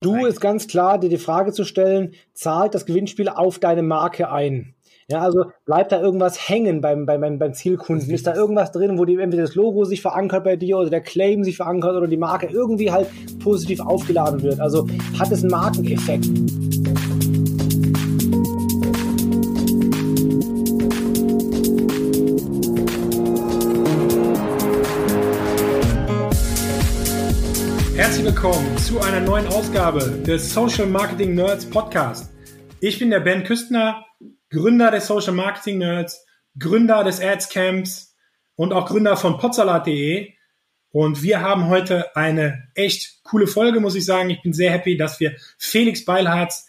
Du ist ganz klar, dir die Frage zu stellen, zahlt das Gewinnspiel auf deine Marke ein? Ja, also bleibt da irgendwas hängen beim, beim, beim Zielkunden? Ist da irgendwas drin, wo die, entweder das Logo sich verankert bei dir oder der Claim sich verankert oder die Marke irgendwie halt positiv aufgeladen wird? Also hat es einen Markeneffekt? Willkommen zu einer neuen Ausgabe des Social Marketing Nerds Podcast. Ich bin der Ben Küstner, Gründer des Social Marketing Nerds, Gründer des Ads Camps und auch Gründer von potsalat.de. Und wir haben heute eine echt coole Folge, muss ich sagen. Ich bin sehr happy, dass wir Felix Beilharz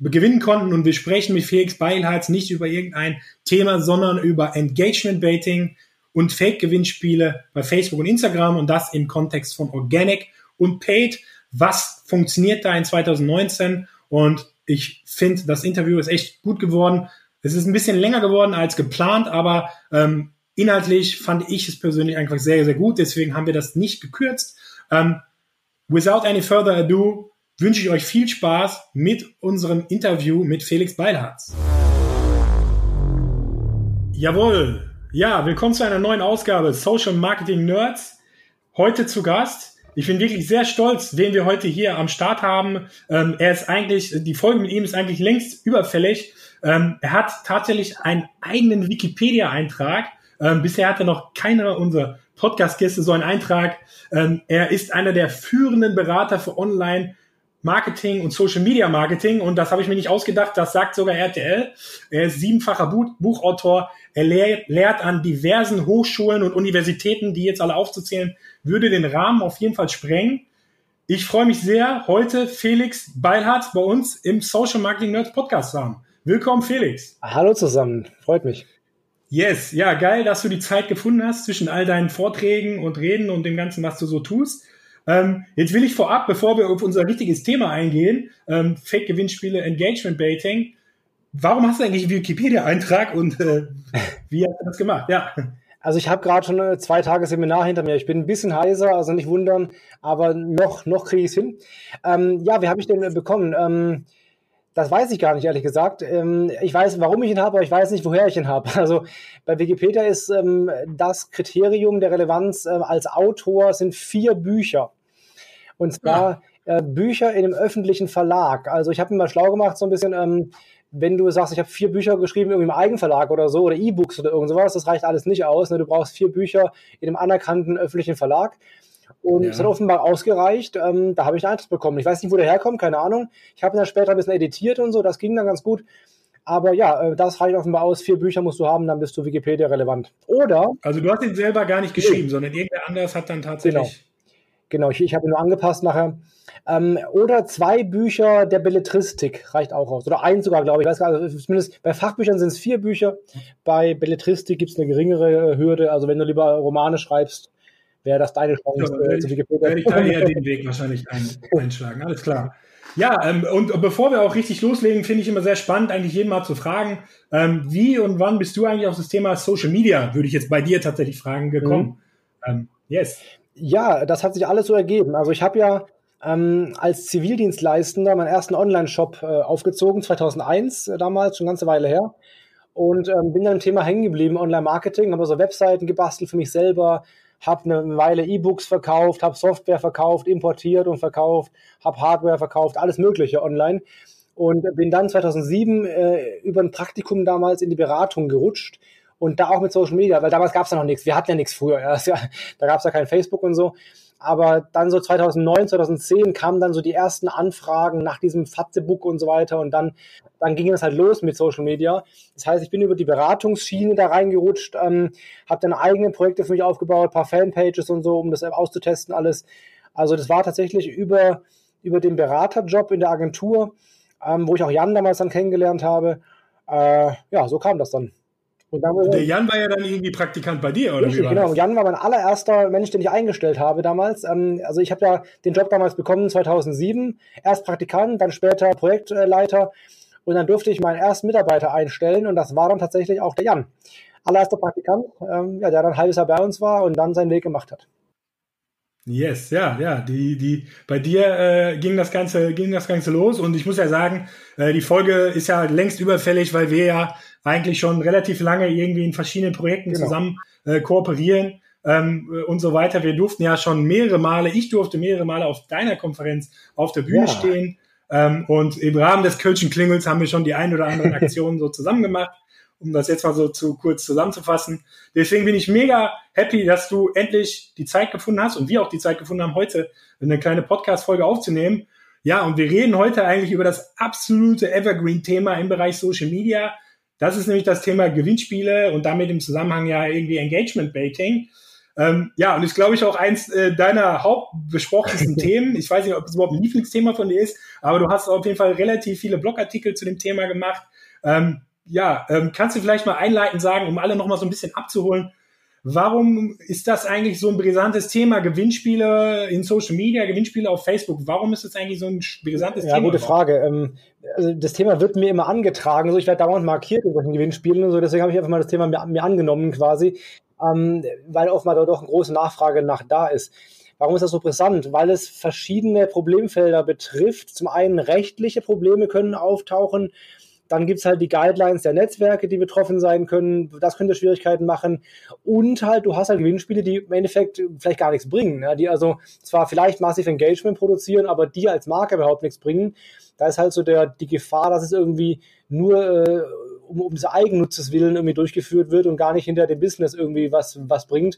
gewinnen konnten und wir sprechen mit Felix Beilharz nicht über irgendein Thema, sondern über Engagement Baiting und Fake-Gewinnspiele bei Facebook und Instagram und das im Kontext von Organic und Paid. Was funktioniert da in 2019? Und ich finde, das Interview ist echt gut geworden. Es ist ein bisschen länger geworden als geplant, aber ähm, inhaltlich fand ich es persönlich einfach sehr, sehr gut. Deswegen haben wir das nicht gekürzt. Ähm, without any further ado wünsche ich euch viel Spaß mit unserem Interview mit Felix Beilharz. Jawohl. Ja, willkommen zu einer neuen Ausgabe Social Marketing Nerds. Heute zu Gast ich bin wirklich sehr stolz, wen wir heute hier am Start haben. Ähm, er ist eigentlich, die Folge mit ihm ist eigentlich längst überfällig. Ähm, er hat tatsächlich einen eigenen Wikipedia-Eintrag. Ähm, bisher hatte noch keiner unserer Podcast-Gäste so einen Eintrag. Ähm, er ist einer der führenden Berater für Online- Marketing und Social Media Marketing und das habe ich mir nicht ausgedacht, das sagt sogar RTL. Er ist siebenfacher Buch Buchautor, er lehrt, lehrt an diversen Hochschulen und Universitäten, die jetzt alle aufzuzählen, würde den Rahmen auf jeden Fall sprengen. Ich freue mich sehr, heute Felix Beilhardt bei uns im Social Marketing Nerds Podcast zu haben. Willkommen, Felix. Hallo zusammen, freut mich. Yes, ja, geil, dass du die Zeit gefunden hast zwischen all deinen Vorträgen und Reden und dem Ganzen, was du so tust. Ähm, jetzt will ich vorab, bevor wir auf unser richtiges Thema eingehen, ähm, Fake-Gewinnspiele, Engagement Baiting, warum hast du eigentlich einen Wikipedia-Eintrag und äh, wie hast du das gemacht? Ja. Also ich habe gerade schon zwei Tage Seminar hinter mir. Ich bin ein bisschen heiser, also nicht wundern, aber noch, noch kriege ich es hin. Ähm, ja, wie habe ich den bekommen? Ähm, das weiß ich gar nicht, ehrlich gesagt. Ähm, ich weiß, warum ich ihn habe, aber ich weiß nicht, woher ich ihn habe. Also bei Wikipedia ist ähm, das Kriterium der Relevanz äh, als Autor sind vier Bücher. Und zwar ja. äh, Bücher in einem öffentlichen Verlag. Also ich habe mir mal schlau gemacht, so ein bisschen, ähm, wenn du sagst, ich habe vier Bücher geschrieben, irgendwie im Eigenverlag oder so, oder E-Books oder irgend sowas, das reicht alles nicht aus. Ne? Du brauchst vier Bücher in einem anerkannten öffentlichen Verlag. Und es ja. hat offenbar ausgereicht. Ähm, da habe ich einen Eintritt bekommen. Ich weiß nicht, wo der herkommt, keine Ahnung. Ich habe ihn dann später ein bisschen editiert und so, das ging dann ganz gut. Aber ja, äh, das reicht offenbar aus. Vier Bücher musst du haben, dann bist du Wikipedia relevant. Oder. Also du hast ihn selber gar nicht geschrieben, nee. sondern irgendwer anders hat dann tatsächlich. Genau. Genau, ich, ich habe ihn nur angepasst nachher. Ähm, oder zwei Bücher der Belletristik reicht auch aus. Oder eins sogar, glaube ich. ich weiß gar nicht, also zumindest bei Fachbüchern sind es vier Bücher. Bei Belletristik gibt es eine geringere Hürde. Also wenn du lieber Romane schreibst, wäre das deine Chance. Ja, äh, zu Wikipedia. Werde ich da eher den Weg wahrscheinlich ein, einschlagen. Alles klar. Ja, ähm, und bevor wir auch richtig loslegen, finde ich immer sehr spannend, eigentlich jeden mal zu fragen, ähm, wie und wann bist du eigentlich auf das Thema Social Media, würde ich jetzt bei dir tatsächlich fragen, gekommen? Mhm. Ähm, yes. Ja, das hat sich alles so ergeben. Also ich habe ja ähm, als Zivildienstleistender meinen ersten Online-Shop äh, aufgezogen, 2001 äh, damals, schon eine ganze Weile her. Und ähm, bin dann im Thema hängen geblieben, Online-Marketing, habe so Webseiten gebastelt für mich selber, habe eine Weile E-Books verkauft, habe Software verkauft, importiert und verkauft, habe Hardware verkauft, alles Mögliche online. Und bin dann 2007 äh, über ein Praktikum damals in die Beratung gerutscht und da auch mit Social Media, weil damals gab es ja noch nichts. Wir hatten ja nichts früher. Ja. Da gab es ja kein Facebook und so. Aber dann so 2009, 2010 kamen dann so die ersten Anfragen nach diesem Fatzebook und so weiter. Und dann, dann ging es halt los mit Social Media. Das heißt, ich bin über die Beratungsschiene da reingerutscht, ähm, habe dann eigene Projekte für mich aufgebaut, paar Fanpages und so, um das auszutesten alles. Also das war tatsächlich über, über den Beraterjob in der Agentur, ähm, wo ich auch Jan damals dann kennengelernt habe. Äh, ja, so kam das dann. Der Jan war ja dann irgendwie Praktikant bei dir, oder richtig, wie war genau. Das? Jan war mein allererster Mensch, den ich eingestellt habe damals. Ähm, also ich habe ja den Job damals bekommen 2007. Erst Praktikant, dann später Projektleiter. Und dann durfte ich meinen ersten Mitarbeiter einstellen und das war dann tatsächlich auch der Jan. Allererster Praktikant, ähm, ja, der dann ein halbes Jahr bei uns war und dann seinen Weg gemacht hat. Yes, ja, ja. Die, die, bei dir äh, ging das Ganze, ging das Ganze los und ich muss ja sagen, äh, die Folge ist ja längst überfällig, weil wir ja eigentlich schon relativ lange irgendwie in verschiedenen Projekten genau. zusammen äh, kooperieren ähm, und so weiter. Wir durften ja schon mehrere Male, ich durfte mehrere Male auf deiner Konferenz auf der Bühne ja. stehen. Ähm, und im Rahmen des Kölschen Klingels haben wir schon die ein oder anderen Aktionen so zusammen gemacht um das jetzt mal so zu kurz zusammenzufassen. Deswegen bin ich mega happy, dass du endlich die Zeit gefunden hast und wir auch die Zeit gefunden haben, heute eine kleine Podcast-Folge aufzunehmen. Ja, und wir reden heute eigentlich über das absolute Evergreen-Thema im Bereich Social Media. Das ist nämlich das Thema Gewinnspiele und damit im Zusammenhang ja irgendwie Engagement-Baiting. Ähm, ja, und ist, glaube ich, auch eins äh, deiner hauptbesprochensten Themen. Ich weiß nicht, ob es überhaupt ein Lieblingsthema von dir ist, aber du hast auf jeden Fall relativ viele Blogartikel zu dem Thema gemacht. Ähm, ja, ähm, kannst du vielleicht mal einleitend sagen, um alle nochmal so ein bisschen abzuholen, warum ist das eigentlich so ein brisantes Thema? Gewinnspiele in Social Media, Gewinnspiele auf Facebook. Warum ist das eigentlich so ein brisantes ja, Thema? Ja, gute Frage. Ähm, also das Thema wird mir immer angetragen. So, ich werde dauernd markiert in solchen Gewinnspielen und so. Deswegen habe ich einfach mal das Thema mir, mir angenommen quasi, ähm, weil oftmals da doch eine große Nachfrage nach da ist. Warum ist das so brisant? Weil es verschiedene Problemfelder betrifft. Zum einen rechtliche Probleme können auftauchen dann gibt's halt die Guidelines der Netzwerke, die betroffen sein können. Das könnte Schwierigkeiten machen. Und halt, du hast halt Gewinnspiele, die im Endeffekt vielleicht gar nichts bringen. Ja, die also zwar vielleicht massiv Engagement produzieren, aber die als Marke überhaupt nichts bringen. Da ist halt so der, die Gefahr, dass es irgendwie nur äh, um, um des Eigennutzes willen irgendwie durchgeführt wird und gar nicht hinter dem Business irgendwie was, was bringt.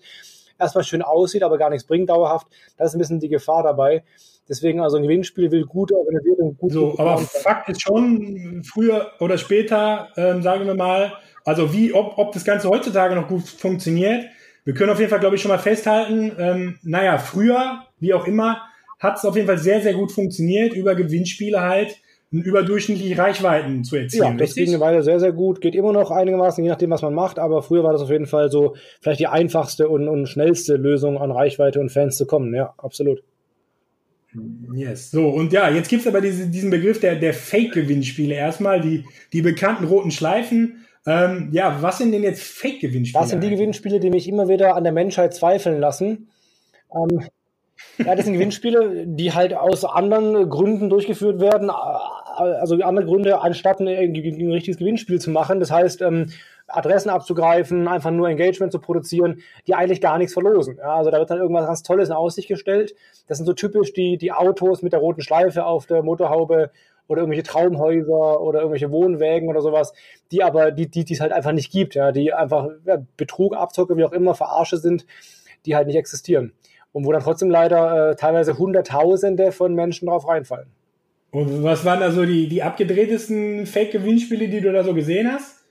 Erstmal schön aussieht, aber gar nichts bringt dauerhaft. Das ist ein bisschen die Gefahr dabei. Deswegen also ein Gewinnspiel will gut organisiert und gut. So, aber Fakt ist schon, früher oder später, ähm, sagen wir mal, also wie, ob, ob das Ganze heutzutage noch gut funktioniert. Wir können auf jeden Fall, glaube ich, schon mal festhalten, ähm, naja, früher, wie auch immer, hat es auf jeden Fall sehr, sehr gut funktioniert, über Gewinnspiele halt überdurchschnittliche Reichweiten zu erzielen. Ja, das ging eine Weile sehr, sehr gut. Geht immer noch einigermaßen, je nachdem, was man macht, aber früher war das auf jeden Fall so vielleicht die einfachste und, und schnellste Lösung an Reichweite und Fans zu kommen. Ja, absolut. Yes. So, und ja, jetzt gibt's aber diese, diesen Begriff der, der Fake-Gewinnspiele. Erstmal die, die bekannten roten Schleifen. Ähm, ja, was sind denn jetzt Fake-Gewinnspiele? Das sind die Gewinnspiele, die mich immer wieder an der Menschheit zweifeln lassen. Ähm, ja, das sind Gewinnspiele, die halt aus anderen Gründen durchgeführt werden, also andere Gründe, anstatt ein, ein richtiges Gewinnspiel zu machen. Das heißt, ähm, Adressen abzugreifen, einfach nur Engagement zu produzieren, die eigentlich gar nichts verlosen. Ja, also da wird dann irgendwas ganz Tolles in Aussicht gestellt. Das sind so typisch die, die Autos mit der roten Schleife auf der Motorhaube oder irgendwelche Traumhäuser oder irgendwelche Wohnwägen oder sowas, die aber, die, die, die es halt einfach nicht gibt, ja, die einfach ja, Betrug, Abzocke, wie auch immer, Verarsche sind, die halt nicht existieren. Und wo dann trotzdem leider äh, teilweise Hunderttausende von Menschen drauf reinfallen. Und was waren da so die, die abgedrehtesten Fake-Gewinnspiele, die du da so gesehen hast?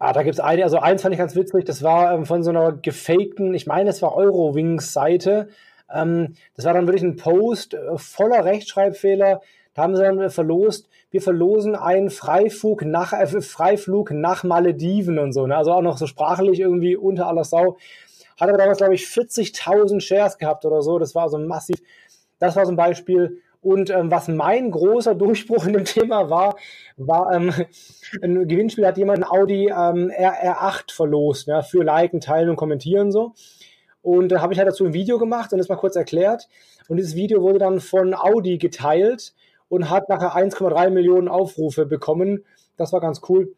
Ah, da gibt's eine, also eins fand ich ganz witzig, das war ähm, von so einer gefakten, ich meine, es war Eurowings-Seite. Ähm, das war dann wirklich ein Post äh, voller Rechtschreibfehler. Da haben sie dann äh, verlost, wir verlosen einen Freiflug nach, äh, Freiflug nach Malediven und so. Ne? Also auch noch so sprachlich irgendwie unter aller Sau. Hat aber damals, glaube ich, 40.000 Shares gehabt oder so. Das war also massiv. Das war so ein Beispiel. Und ähm, was mein großer Durchbruch in dem Thema war, war ähm, ein Gewinnspiel hat jemand ein Audi ähm, RR8 verlost, ja, für Liken, Teilen und Kommentieren so. Und da habe ich halt dazu ein Video gemacht und das mal kurz erklärt. Und dieses Video wurde dann von Audi geteilt und hat nachher 1,3 Millionen Aufrufe bekommen. Das war ganz cool,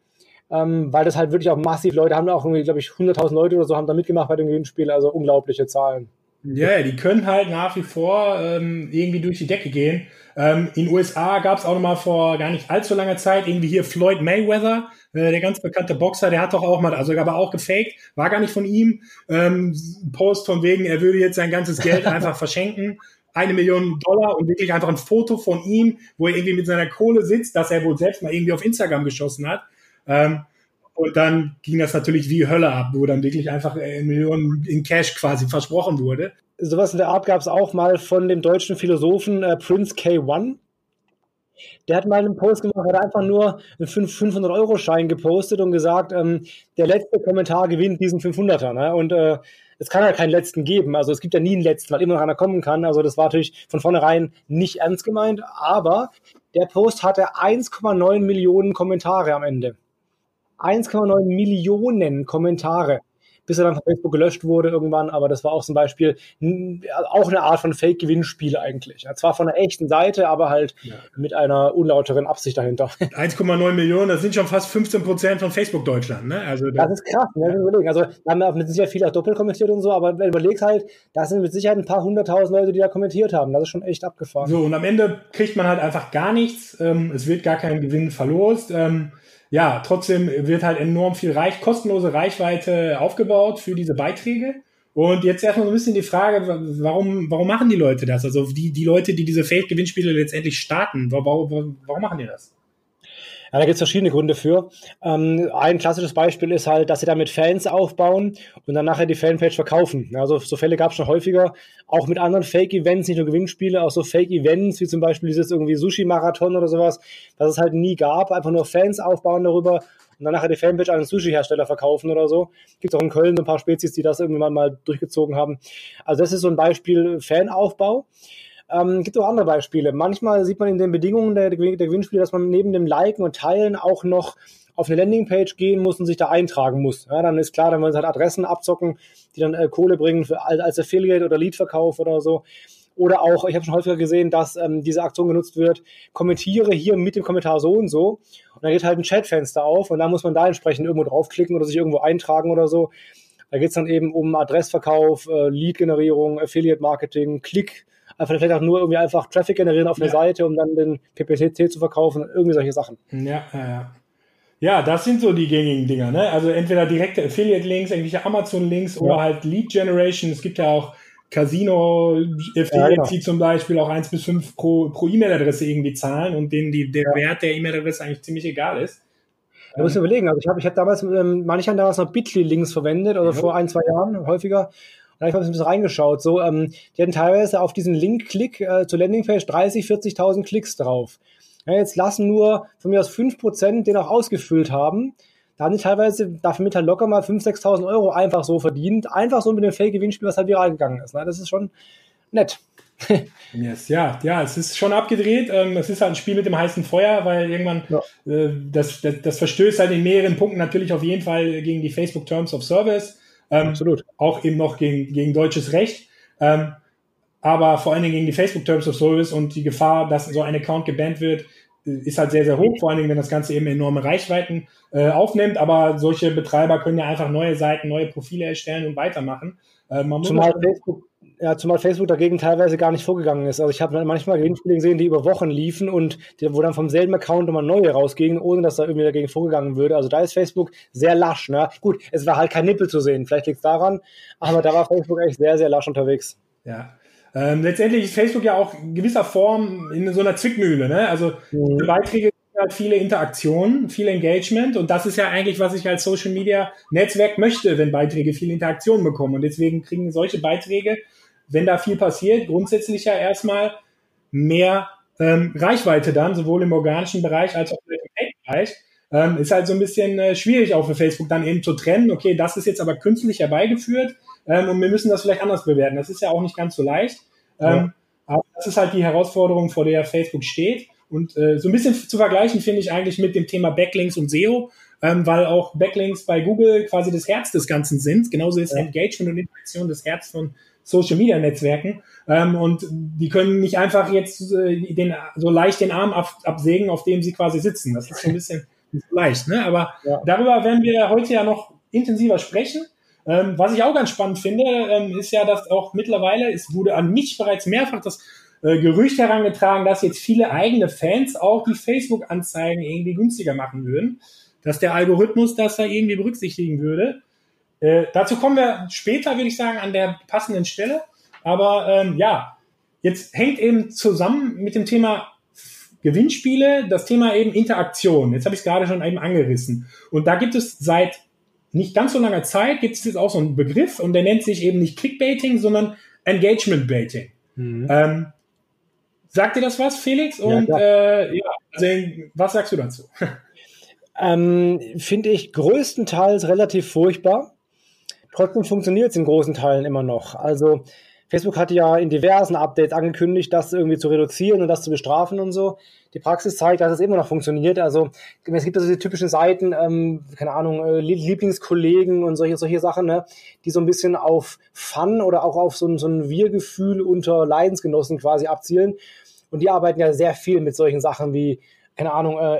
ähm, weil das halt wirklich auch massiv Leute haben auch irgendwie, glaube ich, 100.000 Leute oder so haben da mitgemacht bei dem Gewinnspiel. Also unglaubliche Zahlen. Ja, die können halt nach wie vor ähm, irgendwie durch die Decke gehen. Ähm, in USA gab es auch noch mal vor gar nicht allzu langer Zeit irgendwie hier Floyd Mayweather, äh, der ganz bekannte Boxer, der hat doch auch mal, also aber auch gefaked, war gar nicht von ihm. Ähm, Post von wegen, er würde jetzt sein ganzes Geld einfach verschenken, eine Million Dollar und wirklich einfach ein Foto von ihm, wo er irgendwie mit seiner Kohle sitzt, dass er wohl selbst mal irgendwie auf Instagram geschossen hat. Ähm, und dann ging das natürlich wie Hölle ab, wo dann wirklich einfach äh, Millionen in Cash quasi versprochen wurde. Sowas in der Art gab es auch mal von dem deutschen Philosophen äh, Prince K1. Der hat mal einen Post gemacht, hat einfach nur einen 500-Euro-Schein gepostet und gesagt, ähm, der letzte Kommentar gewinnt diesen 500er. Ne? Und äh, es kann ja keinen letzten geben. Also es gibt ja nie einen letzten, weil immer noch einer kommen kann. Also das war natürlich von vornherein nicht ernst gemeint. Aber der Post hatte 1,9 Millionen Kommentare am Ende. 1,9 Millionen Kommentare. bis er dann von Facebook gelöscht wurde irgendwann. Aber das war auch zum Beispiel auch eine Art von Fake-Gewinnspiel eigentlich. Ja, zwar von einer echten Seite, aber halt ja. mit einer unlauteren Absicht dahinter. 1,9 Millionen, das sind schon fast 15 Prozent von Facebook Deutschland. Ne? Also das, das ist krass. Ne? Überlegen. Also da haben wir mit Sicherheit viele auch doppelt kommentiert und so, aber wenn überlegt halt, da sind mit Sicherheit ein paar hunderttausend Leute, die da kommentiert haben. Das ist schon echt abgefahren. So, und am Ende kriegt man halt einfach gar nichts. Ähm, es wird gar kein Gewinn verlost. Ja, trotzdem wird halt enorm viel Reich, kostenlose Reichweite aufgebaut für diese Beiträge. Und jetzt erstmal so ein bisschen die Frage, warum, warum machen die Leute das? Also die, die Leute, die diese Fake-Gewinnspiele letztendlich starten, warum, warum machen die das? Ja, da gibt es verschiedene Gründe für. Ähm, ein klassisches Beispiel ist halt, dass sie damit Fans aufbauen und dann nachher die Fanpage verkaufen. Also so Fälle gab es schon häufiger, auch mit anderen Fake-Events, nicht nur Gewinnspiele, auch so Fake-Events, wie zum Beispiel dieses irgendwie Sushi-Marathon oder sowas, was es halt nie gab, einfach nur Fans aufbauen darüber und dann nachher die Fanpage an einen Sushi-Hersteller verkaufen oder so. Gibt auch in Köln so ein paar Spezies, die das irgendwann mal durchgezogen haben. Also das ist so ein Beispiel Fanaufbau. Ähm, gibt auch andere Beispiele. Manchmal sieht man in den Bedingungen der, der Gewinnspiele, dass man neben dem Liken und Teilen auch noch auf eine Landingpage gehen muss und sich da eintragen muss. Ja, dann ist klar, dann wollen sie halt Adressen abzocken, die dann äh, Kohle bringen für, als Affiliate oder Leadverkauf oder so. Oder auch, ich habe schon häufiger gesehen, dass ähm, diese Aktion genutzt wird, kommentiere hier mit dem Kommentar so und so. Und dann geht halt ein Chatfenster auf und da muss man da entsprechend irgendwo draufklicken oder sich irgendwo eintragen oder so. Da geht es dann eben um Adressverkauf, äh, Lead-Generierung, Affiliate-Marketing, Klick, einfach vielleicht auch nur irgendwie einfach Traffic generieren auf eine ja. Seite, um dann den PPC zu verkaufen, irgendwie solche Sachen. Ja, ja, ja. Ja, das sind so die gängigen Dinger, ne? Also entweder direkte Affiliate-Links, irgendwelche Amazon-Links ja. oder halt Lead-Generation. Es gibt ja auch Casino-Affiliates, ja, genau. die zum Beispiel auch 1 bis 5 pro, pro E-Mail-Adresse irgendwie zahlen und denen die, der ja. Wert der E-Mail-Adresse eigentlich ziemlich egal ist. Da muss ich überlegen. Also ich habe ich hab damals, ähm, manche haben damals noch Bitly-Links verwendet, oder ja. vor ein, zwei Jahren häufiger. Da habe ich mal ein bisschen reingeschaut. So, ähm, die hatten teilweise auf diesen Link-Klick äh, zur Landingpage 30, 40.000 Klicks drauf. Ja, jetzt lassen nur von mir aus 5% den auch ausgefüllt haben. Da haben die teilweise dafür mit halt locker mal 5.000, 6.000 Euro einfach so verdient. Einfach so mit dem Fake-Gewinnspiel, was halt viral gegangen ist. Ne? Das ist schon nett. yes, ja, ja, es ist schon abgedreht. Ähm, es ist halt ein Spiel mit dem heißen Feuer, weil irgendwann ja. äh, das, das, das verstößt halt in mehreren Punkten natürlich auf jeden Fall gegen die Facebook Terms of Service. Ähm, Absolut. Auch eben noch gegen, gegen deutsches Recht. Ähm, aber vor allen Dingen gegen die Facebook Terms of Service und die Gefahr, dass so ein Account gebannt wird, ist halt sehr, sehr hoch, vor allen Dingen, wenn das Ganze eben enorme Reichweiten äh, aufnimmt. Aber solche Betreiber können ja einfach neue Seiten, neue Profile erstellen und weitermachen. Äh, man muss Zumal Facebook ja, zumal Facebook dagegen teilweise gar nicht vorgegangen ist. Also ich habe manchmal Gewinnspiele gesehen, die über Wochen liefen und die, wo dann vom selben Account nochmal neue rausgingen, ohne dass da irgendwie dagegen vorgegangen würde. Also da ist Facebook sehr lasch. Ne? Gut, es war halt kein Nippel zu sehen, vielleicht liegt es daran, aber da war Facebook echt sehr, sehr lasch unterwegs. Ja. Ähm, letztendlich ist Facebook ja auch in gewisser Form in so einer Zwickmühle. Ne? Also mhm. die Beiträge halt viele Interaktionen, viel Engagement und das ist ja eigentlich, was ich als Social Media Netzwerk möchte, wenn Beiträge viel Interaktion bekommen und deswegen kriegen solche Beiträge wenn da viel passiert, grundsätzlich ja erstmal mehr ähm, Reichweite dann, sowohl im organischen Bereich als auch im Paid-Bereich. Ähm, ist halt so ein bisschen äh, schwierig auch für Facebook dann eben zu trennen, okay, das ist jetzt aber künstlich herbeigeführt ähm, und wir müssen das vielleicht anders bewerten. Das ist ja auch nicht ganz so leicht. Ähm, ja. Aber das ist halt die Herausforderung, vor der Facebook steht. Und äh, so ein bisschen zu vergleichen finde ich eigentlich mit dem Thema Backlinks und SEO, ähm, weil auch Backlinks bei Google quasi das Herz des Ganzen sind. Genauso ist ja. Engagement und Interaktion das Herz von Social Media Netzwerken. Ähm, und die können nicht einfach jetzt äh, den, so leicht den Arm ab, absägen, auf dem sie quasi sitzen. Das ist so ein bisschen leicht, ne? Aber ja. darüber werden wir heute ja noch intensiver sprechen. Ähm, was ich auch ganz spannend finde, ähm, ist ja, dass auch mittlerweile, es wurde an mich bereits mehrfach das äh, Gerücht herangetragen, dass jetzt viele eigene Fans auch die Facebook-Anzeigen irgendwie günstiger machen würden. Dass der Algorithmus das da irgendwie berücksichtigen würde. Äh, dazu kommen wir später, würde ich sagen, an der passenden Stelle. Aber ähm, ja, jetzt hängt eben zusammen mit dem Thema Gewinnspiele das Thema eben Interaktion. Jetzt habe ich es gerade schon eben angerissen. Und da gibt es seit nicht ganz so langer Zeit gibt es jetzt auch so einen Begriff und der nennt sich eben nicht Clickbaiting, sondern Engagement Baiting. Mhm. Ähm, sagt dir das was, Felix? Und ja, äh, ja, also, was sagst du dazu? Ähm, Finde ich größtenteils relativ furchtbar. Trotzdem funktioniert es in großen Teilen immer noch. Also Facebook hat ja in diversen Updates angekündigt, das irgendwie zu reduzieren und das zu bestrafen und so. Die Praxis zeigt, dass es immer noch funktioniert. Also es gibt also die typischen Seiten, ähm, keine Ahnung, äh, Lieblingskollegen und solche, solche Sachen, ne, die so ein bisschen auf Fun oder auch auf so ein, so ein Wir-Gefühl unter Leidensgenossen quasi abzielen. Und die arbeiten ja sehr viel mit solchen Sachen wie, keine Ahnung, äh,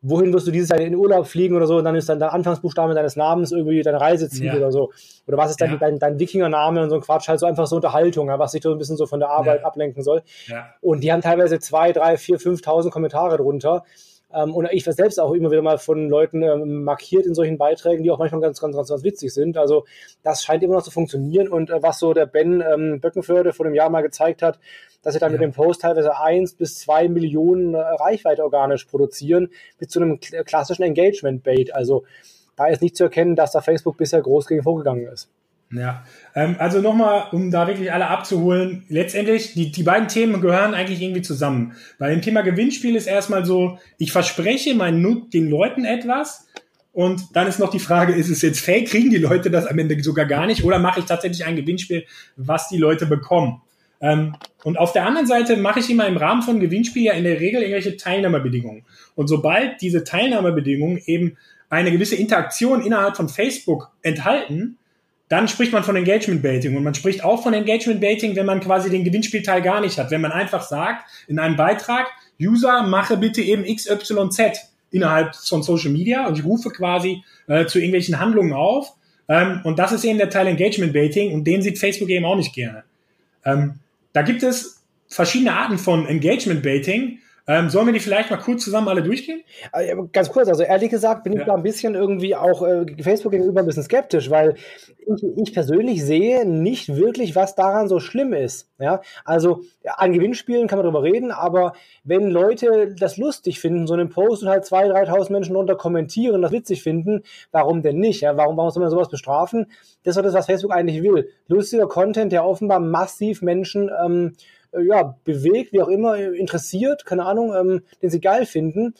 wohin wirst du dieses Jahr in den Urlaub fliegen oder so, und dann ist dann der Anfangsbuchstabe deines Namens irgendwie dein Reiseziel ja. oder so. Oder was ist dein, ja. dein, dein Wikingername und so ein Quatsch, halt so einfach so Unterhaltung, was sich so ein bisschen so von der Arbeit ja. ablenken soll. Und die haben teilweise zwei, drei, vier, fünftausend Kommentare drunter. Ähm, und ich war selbst auch immer wieder mal von Leuten ähm, markiert in solchen Beiträgen, die auch manchmal ganz, ganz, ganz, ganz witzig sind. Also das scheint immer noch zu funktionieren. Und äh, was so der Ben ähm, Böckenförde vor dem Jahr mal gezeigt hat, dass sie dann ja. mit dem Post teilweise eins bis zwei Millionen äh, Reichweite organisch produzieren, mit so einem klassischen Engagement-Bait. Also da ist nicht zu erkennen, dass da Facebook bisher groß gegen vorgegangen ist. Ja, ähm, also nochmal, um da wirklich alle abzuholen, letztendlich, die, die beiden Themen gehören eigentlich irgendwie zusammen. Bei dem Thema Gewinnspiel ist erstmal so, ich verspreche meinen, den Leuten etwas und dann ist noch die Frage, ist es jetzt fake? Kriegen die Leute das am Ende sogar gar nicht oder mache ich tatsächlich ein Gewinnspiel, was die Leute bekommen? Ähm, und auf der anderen Seite mache ich immer im Rahmen von Gewinnspiel ja in der Regel irgendwelche Teilnahmebedingungen. Und sobald diese Teilnahmebedingungen eben eine gewisse Interaktion innerhalb von Facebook enthalten, dann spricht man von Engagement Baiting und man spricht auch von Engagement Baiting, wenn man quasi den Gewinnspielteil gar nicht hat. Wenn man einfach sagt in einem Beitrag, User, mache bitte eben XYZ innerhalb von Social Media und ich rufe quasi äh, zu irgendwelchen Handlungen auf. Ähm, und das ist eben der Teil Engagement Baiting und den sieht Facebook eben auch nicht gerne. Ähm, da gibt es verschiedene Arten von Engagement Baiting. Ähm, sollen wir die vielleicht mal kurz zusammen alle durchgehen? Äh, ganz kurz, also ehrlich gesagt bin ich da ein bisschen irgendwie auch äh, Facebook gegenüber ein bisschen skeptisch, weil ich, ich, persönlich sehe nicht wirklich, was daran so schlimm ist. Ja, also ja, an Gewinnspielen kann man drüber reden, aber wenn Leute das lustig finden, so einen Post und halt 2.000, 3.000 Menschen drunter kommentieren, das witzig finden, warum denn nicht? Ja, warum, warum soll man sowas bestrafen? Das ist das, was Facebook eigentlich will. Lustiger Content, der offenbar massiv Menschen ähm, äh, ja, bewegt, wie auch immer, interessiert, keine Ahnung, ähm, den sie geil finden.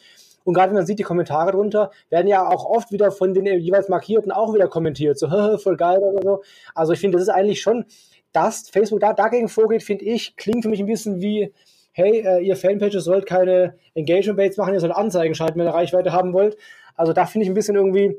Und gerade wenn man sieht, die Kommentare drunter werden ja auch oft wieder von den jeweils Markierten auch wieder kommentiert, so voll geil oder so. Also ich finde, das ist eigentlich schon, dass Facebook da dagegen vorgeht, finde ich, klingt für mich ein bisschen wie, hey, äh, ihr Fanpages sollt keine Engagement-Baits machen, ihr sollt Anzeigen schalten, wenn ihr Reichweite haben wollt. Also da finde ich ein bisschen irgendwie,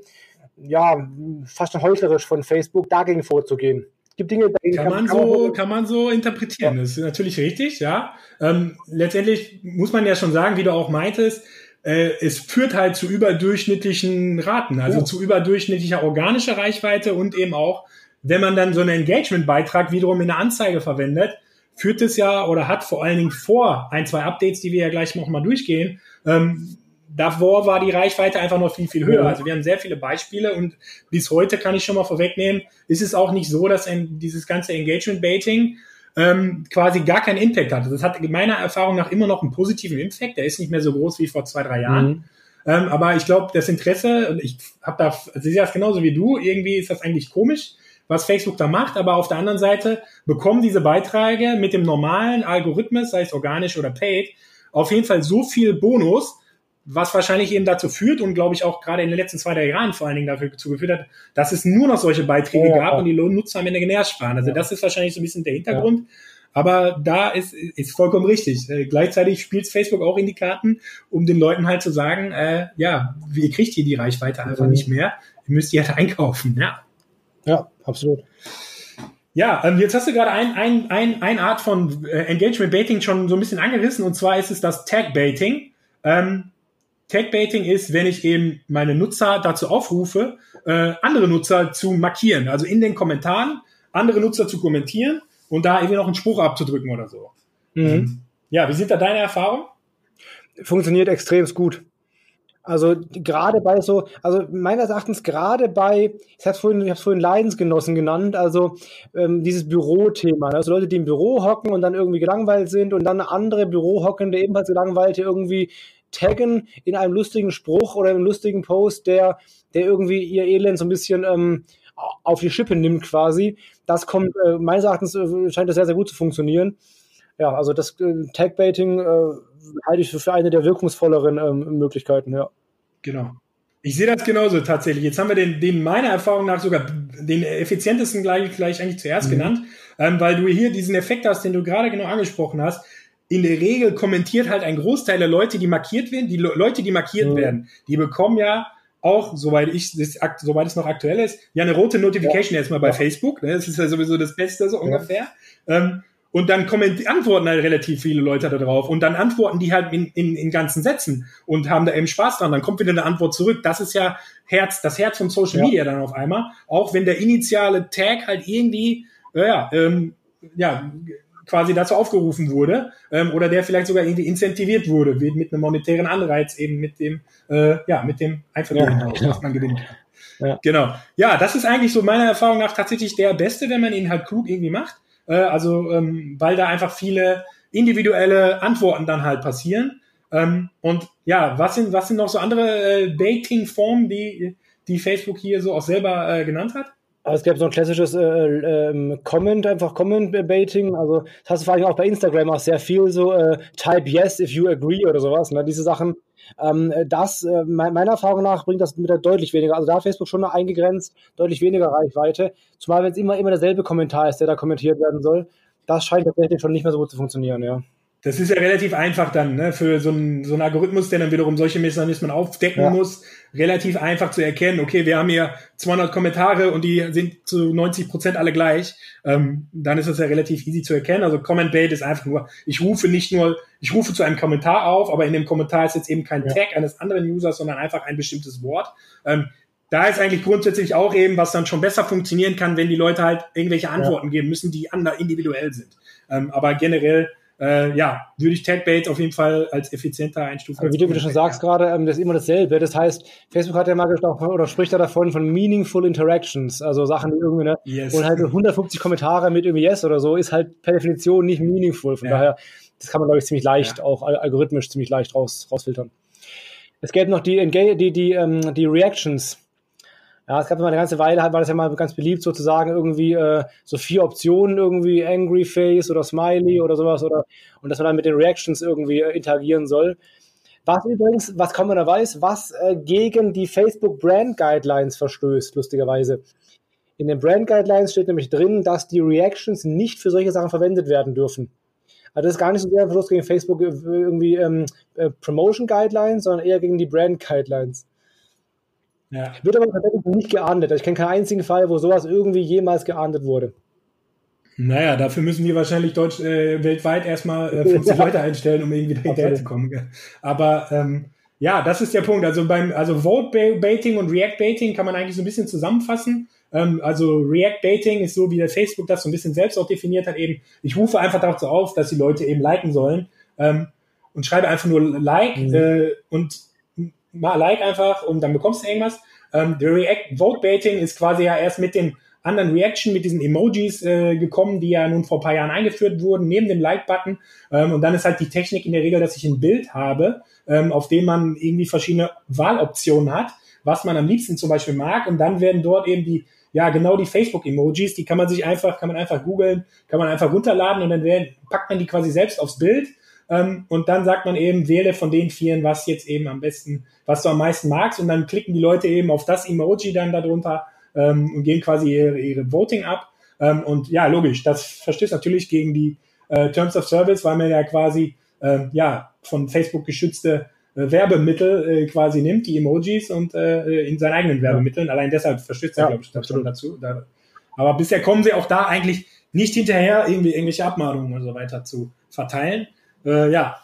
ja, fast heuchlerisch von Facebook, dagegen vorzugehen gibt Dinge, kann, kann, man so, kann man so interpretieren. Ja. Das ist natürlich richtig, ja. Ähm, letztendlich muss man ja schon sagen, wie du auch meintest, äh, es führt halt zu überdurchschnittlichen Raten, also oh. zu überdurchschnittlicher organischer Reichweite und eben auch, wenn man dann so einen Engagement-Beitrag wiederum in der Anzeige verwendet, führt es ja oder hat vor allen Dingen vor ein, zwei Updates, die wir ja gleich noch mal durchgehen, ähm, davor war die Reichweite einfach noch viel, viel höher. Also wir haben sehr viele Beispiele und bis heute kann ich schon mal vorwegnehmen, ist es auch nicht so, dass dieses ganze Engagement-Baiting ähm, quasi gar keinen Impact hat. Das hat meiner Erfahrung nach immer noch einen positiven Impact. Der ist nicht mehr so groß wie vor zwei, drei Jahren. Mhm. Ähm, aber ich glaube, das Interesse, ich habe da, also ich sehe das genauso wie du, irgendwie ist das eigentlich komisch, was Facebook da macht, aber auf der anderen Seite bekommen diese Beiträge mit dem normalen Algorithmus, sei es organisch oder paid, auf jeden Fall so viel Bonus, was wahrscheinlich eben dazu führt und glaube ich auch gerade in den letzten zwei, drei Jahren vor allen Dingen dafür zugeführt hat, dass es nur noch solche Beiträge ja, gab und die Nutzer am Ende genervt waren. Also ja. das ist wahrscheinlich so ein bisschen der Hintergrund. Aber da ist, ist vollkommen richtig. Äh, gleichzeitig spielt Facebook auch in die Karten, um den Leuten halt zu sagen, äh, ja, ihr kriegt hier die Reichweite einfach mhm. nicht mehr. Ihr müsst die halt einkaufen. Ja, ja absolut. Ja, ähm, jetzt hast du gerade ein, ein, ein, ein Art von äh, Engagement Baiting schon so ein bisschen angerissen und zwar ist es das Tag Baiting. Ähm, Tagbaiting ist, wenn ich eben meine Nutzer dazu aufrufe, äh, andere Nutzer zu markieren, also in den Kommentaren andere Nutzer zu kommentieren und da irgendwie noch einen Spruch abzudrücken oder so. Mhm. Ähm, ja, wie sind da deine Erfahrungen? Funktioniert extrem gut. Also gerade bei so, also meines Erachtens gerade bei, ich habe vorhin, ich vorhin Leidensgenossen genannt, also ähm, dieses Bürothema, ne? also Leute, die im Büro hocken und dann irgendwie gelangweilt sind und dann andere Bürohockende ebenfalls gelangweilte irgendwie taggen in einem lustigen Spruch oder einem lustigen Post, der, der irgendwie ihr Elend so ein bisschen ähm, auf die Schippe nimmt quasi. Das kommt, äh, meines Erachtens äh, scheint das sehr, sehr gut zu funktionieren. Ja, also das äh, Tagbaiting äh, halte ich für eine der wirkungsvolleren ähm, Möglichkeiten, ja. Genau. Ich sehe das genauso tatsächlich. Jetzt haben wir den, den meiner Erfahrung nach sogar den effizientesten gleich, gleich eigentlich zuerst mhm. genannt, ähm, weil du hier diesen Effekt hast, den du gerade genau angesprochen hast. In der Regel kommentiert halt ein Großteil der Leute, die markiert werden, die Le Leute, die markiert mhm. werden, die bekommen ja auch, soweit ich, soweit es noch aktuell ist, ja eine rote Notification ja. erstmal bei ja. Facebook. Ne? Das ist ja sowieso das Beste so ungefähr. Ja. Ähm, und dann antworten halt relativ viele Leute darauf und dann antworten die halt in, in, in ganzen Sätzen und haben da eben Spaß dran. Dann kommt wieder eine Antwort zurück. Das ist ja Herz, das Herz von Social Media dann auf einmal. Auch wenn der initiale Tag halt irgendwie, ja, ähm, ja, quasi dazu aufgerufen wurde ähm, oder der vielleicht sogar irgendwie incentiviert wurde mit einem monetären Anreiz eben mit dem äh, ja mit dem Einverdienen, ja, genau. was man gewinnen kann. Ja. Genau. Ja, das ist eigentlich so meiner Erfahrung nach tatsächlich der beste, wenn man ihn halt klug irgendwie macht. Äh, also ähm, weil da einfach viele individuelle Antworten dann halt passieren. Ähm, und ja, was sind was sind noch so andere äh, Dating-Formen, die die Facebook hier so auch selber äh, genannt hat? Es gab so ein klassisches äh, ähm, Comment, einfach Comment-Baiting. Also das hast du vor allem auch bei Instagram auch sehr viel so äh, Type Yes if you agree oder sowas. Ne? Diese Sachen. Ähm, das, äh, meiner Erfahrung nach, bringt das mit der deutlich weniger. Also da hat Facebook schon eingegrenzt, deutlich weniger Reichweite. Zumal wenn es immer, immer derselbe Kommentar ist, der da kommentiert werden soll. Das scheint tatsächlich schon nicht mehr so gut zu funktionieren, ja. Das ist ja relativ einfach dann, ne, für so einen, so einen Algorithmus, der dann wiederum solche Mechanismen aufdecken ja. muss, relativ einfach zu erkennen, okay, wir haben hier 200 Kommentare und die sind zu 90 Prozent alle gleich, ähm, dann ist das ja relativ easy zu erkennen. Also Comment Bait ist einfach nur, ich rufe nicht nur, ich rufe zu einem Kommentar auf, aber in dem Kommentar ist jetzt eben kein ja. Tag eines anderen Users, sondern einfach ein bestimmtes Wort. Ähm, da ist eigentlich grundsätzlich auch eben, was dann schon besser funktionieren kann, wenn die Leute halt irgendwelche Antworten ja. geben müssen, die individuell sind. Ähm, aber generell äh, ja, würde ich Tagbait auf jeden Fall als effizienter einstufen. Aber wie du, wie du schon sagst gerade, ähm, das ist immer dasselbe. Das heißt, Facebook hat ja mal gesprochen oder spricht da davon von meaningful interactions, also Sachen, die irgendwie, ne, yes. und halt 150 Kommentare mit irgendwie Yes oder so, ist halt per Definition nicht meaningful. Von ja. daher, das kann man, glaube ich, ziemlich leicht, ja. auch algorithmisch ziemlich leicht raus, rausfiltern. Es gäbe noch die, die, die, ähm, die Reactions. Ja, es gab mal eine ganze Weile, war das ja mal ganz beliebt, sozusagen irgendwie äh, so vier Optionen, irgendwie Angry Face oder Smiley oder sowas, oder und dass man dann mit den Reactions irgendwie äh, interagieren soll. Was übrigens, was kaum da weiß, was äh, gegen die Facebook Brand Guidelines verstößt, lustigerweise. In den Brand Guidelines steht nämlich drin, dass die Reactions nicht für solche Sachen verwendet werden dürfen. Also das ist gar nicht so sehr ein Verlust gegen Facebook äh, irgendwie ähm, äh, Promotion Guidelines, sondern eher gegen die Brand Guidelines. Ja. Wird aber tatsächlich nicht geahndet. Ich kenne keinen einzigen Fall, wo sowas irgendwie jemals geahndet wurde. Naja, dafür müssen wir wahrscheinlich deutsch, äh, weltweit erstmal äh, 50 ja. Leute einstellen, um irgendwie dahinter zu kommen. Aber ähm, ja, das ist der Punkt. Also beim also Vote Baiting und React Baiting kann man eigentlich so ein bisschen zusammenfassen. Ähm, also React Baiting ist so, wie der Facebook das so ein bisschen selbst auch definiert hat. Eben, ich rufe einfach dazu auf, dass die Leute eben liken sollen ähm, und schreibe einfach nur Like mhm. äh, und mal like einfach und dann bekommst du irgendwas. Ähm, der React Vote Baiting ist quasi ja erst mit den anderen Reaction, mit diesen Emojis äh, gekommen, die ja nun vor ein paar Jahren eingeführt wurden, neben dem Like-Button. Ähm, und dann ist halt die Technik in der Regel, dass ich ein Bild habe, ähm, auf dem man irgendwie verschiedene Wahloptionen hat, was man am liebsten zum Beispiel mag. Und dann werden dort eben die, ja, genau die Facebook-Emojis, die kann man sich einfach, kann man einfach googeln, kann man einfach runterladen und dann werden, packt man die quasi selbst aufs Bild ähm, und dann sagt man eben, wähle von den vieren, was jetzt eben am besten, was du am meisten magst. Und dann klicken die Leute eben auf das Emoji dann darunter ähm, und gehen quasi ihre, ihre Voting ab. Ähm, und ja, logisch, das verstößt natürlich gegen die äh, Terms of Service, weil man ja quasi äh, ja von Facebook geschützte äh, Werbemittel äh, quasi nimmt, die Emojis und äh, in seinen eigenen Werbemitteln. Allein deshalb verstößt er, ja, glaube ich, absolut dazu. Da, aber bisher kommen sie auch da eigentlich nicht hinterher, irgendwie irgendwelche Abmahnungen und so weiter zu verteilen. Äh, ja,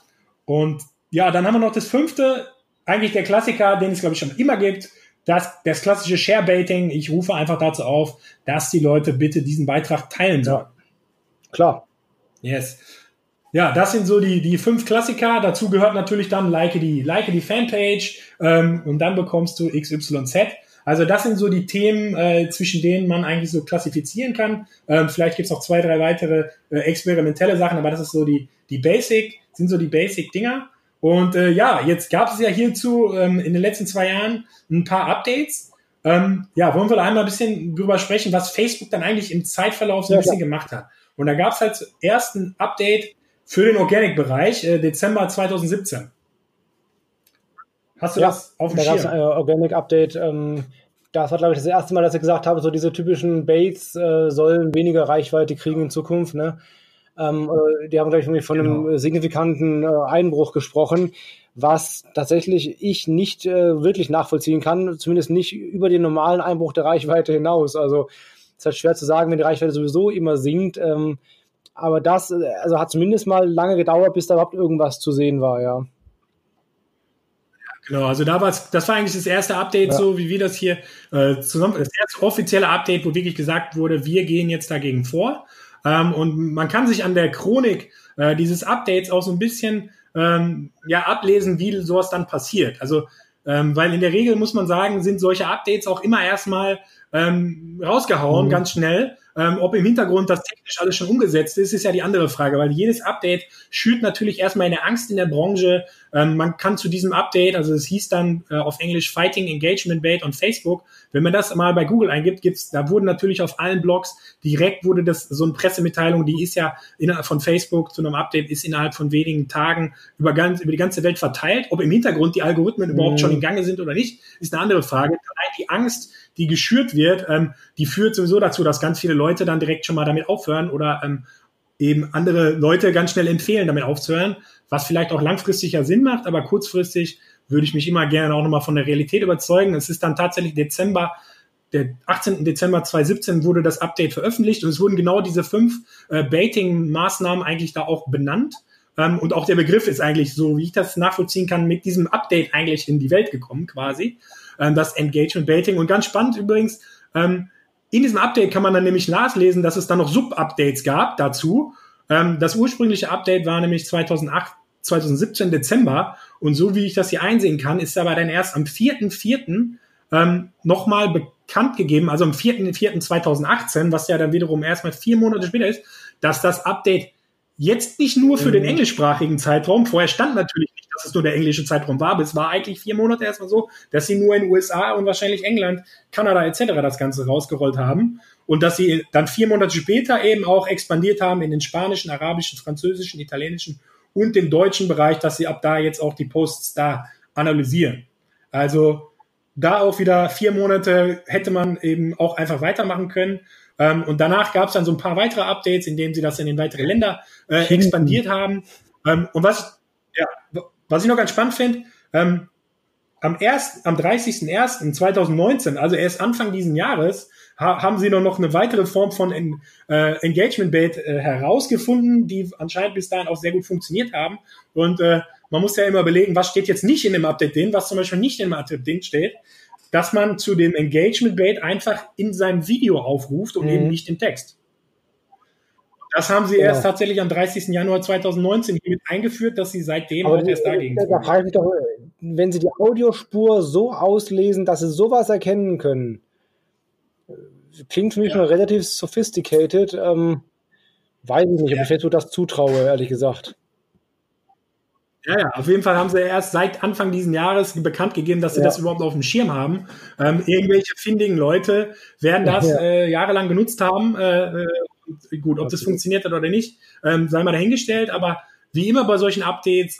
und ja, dann haben wir noch das fünfte, eigentlich der Klassiker, den es, glaube ich, schon immer gibt. Das, das klassische Sharebaiting. Ich rufe einfach dazu auf, dass die Leute bitte diesen Beitrag teilen sollen. Ja, klar. Yes. Ja, das sind so die, die fünf Klassiker. Dazu gehört natürlich dann like die, like die Fanpage ähm, und dann bekommst du XYZ. Also das sind so die Themen, äh, zwischen denen man eigentlich so klassifizieren kann. Ähm, vielleicht gibt's noch zwei, drei weitere äh, experimentelle Sachen, aber das ist so die, die Basic, sind so die Basic-Dinger. Und äh, ja, jetzt gab es ja hierzu ähm, in den letzten zwei Jahren ein paar Updates. Ähm, ja, wollen wir da einmal ein bisschen drüber sprechen, was Facebook dann eigentlich im Zeitverlauf so ein ja, bisschen ja. gemacht hat. Und da gab es halt zuerst ein Update für den Organic-Bereich, äh, Dezember 2017. Hast du ja, das auf dem da Schirm? Da gab es ein Organic Update. Ähm, das war, glaube ich, das erste Mal, dass sie gesagt haben, so diese typischen Baits äh, sollen weniger Reichweite kriegen in Zukunft. Ne? Ähm, äh, die haben, glaube ich, von genau. einem signifikanten äh, Einbruch gesprochen, was tatsächlich ich nicht äh, wirklich nachvollziehen kann, zumindest nicht über den normalen Einbruch der Reichweite hinaus. Also es ist halt schwer zu sagen, wenn die Reichweite sowieso immer sinkt. Ähm, aber das äh, also hat zumindest mal lange gedauert, bis da überhaupt irgendwas zu sehen war, ja. Genau, also da war das war eigentlich das erste Update, ja. so wie wir das hier äh, zusammen, das erste offizielle Update, wo wirklich gesagt wurde, wir gehen jetzt dagegen vor. Ähm, und man kann sich an der Chronik äh, dieses Updates auch so ein bisschen ähm, ja ablesen, wie sowas dann passiert. Also ähm, weil in der Regel muss man sagen, sind solche Updates auch immer erstmal ähm, rausgehauen, mhm. ganz schnell. Ähm, ob im Hintergrund das technisch alles schon umgesetzt ist, ist ja die andere Frage, weil jedes Update schürt natürlich erstmal eine Angst in der Branche. Ähm, man kann zu diesem Update, also es hieß dann äh, auf Englisch Fighting Engagement Bait on Facebook, wenn man das mal bei Google eingibt, gibt's, da wurden natürlich auf allen Blogs direkt wurde das so eine Pressemitteilung, die ist ja innerhalb von Facebook zu einem Update, ist innerhalb von wenigen Tagen über, ganz, über die ganze Welt verteilt. Ob im Hintergrund die Algorithmen mhm. überhaupt schon in Gange sind oder nicht, ist eine andere Frage. Die Angst, die geschürt wird, ähm, die führt sowieso dazu, dass ganz viele Leute dann direkt schon mal damit aufhören oder ähm, eben andere Leute ganz schnell empfehlen, damit aufzuhören, was vielleicht auch langfristig ja Sinn macht, aber kurzfristig würde ich mich immer gerne auch nochmal von der Realität überzeugen. Es ist dann tatsächlich Dezember, der 18. Dezember 2017 wurde das Update veröffentlicht und es wurden genau diese fünf äh, Baiting-Maßnahmen eigentlich da auch benannt. Ähm, und auch der Begriff ist eigentlich, so wie ich das nachvollziehen kann, mit diesem Update eigentlich in die Welt gekommen quasi ähm, das Engagement Baiting. Und ganz spannend übrigens, ähm, in diesem Update kann man dann nämlich nachlesen, dass es dann noch Sub-Updates gab dazu. Ähm, das ursprüngliche Update war nämlich 2008, 2017 Dezember. Und so wie ich das hier einsehen kann, ist aber dann erst am 4.4. Ähm, nochmal bekannt gegeben, also am 4.4.2018, was ja dann wiederum erstmal vier Monate später ist, dass das Update jetzt nicht nur für mhm. den englischsprachigen Zeitraum, vorher stand natürlich es nur der englische Zeitraum war, aber es war eigentlich vier Monate erstmal so, dass sie nur in USA und wahrscheinlich England, Kanada etc. das Ganze rausgerollt haben und dass sie dann vier Monate später eben auch expandiert haben in den spanischen, arabischen, französischen, italienischen und den deutschen Bereich, dass sie ab da jetzt auch die Posts da analysieren. Also da auch wieder vier Monate hätte man eben auch einfach weitermachen können. Ähm, und danach gab es dann so ein paar weitere Updates, in denen sie das in den weiteren Länder äh, expandiert haben. Ähm, und was, was ich noch ganz spannend finde, ähm, am, erst, am 30.01.2019, also erst Anfang diesen Jahres, ha haben sie noch, eine weitere Form von en äh, Engagement Bait äh, herausgefunden, die anscheinend bis dahin auch sehr gut funktioniert haben. Und äh, man muss ja immer überlegen, was steht jetzt nicht in dem Update drin, was zum Beispiel nicht in dem Update drin steht, dass man zu dem Engagement Bait einfach in seinem Video aufruft und mhm. eben nicht im Text. Das haben sie genau. erst tatsächlich am 30. Januar 2019 hiermit eingeführt, dass sie seitdem halt erst dagegen sind. Da frage ich doch, wenn sie die Audiospur so auslesen, dass sie sowas erkennen können, klingt für mich ja. schon relativ sophisticated. Ähm, weiß ich nicht, ob ja. ich Facebook das zutraue, ehrlich gesagt. Ja, ja, auf jeden Fall haben sie erst seit Anfang diesen Jahres bekannt gegeben, dass sie ja. das überhaupt auf dem Schirm haben. Ähm, irgendwelche findigen Leute werden das ja. äh, jahrelang genutzt haben äh, äh gut, ob das funktioniert hat oder nicht, ähm, sei mal dahingestellt, aber wie immer bei solchen Updates,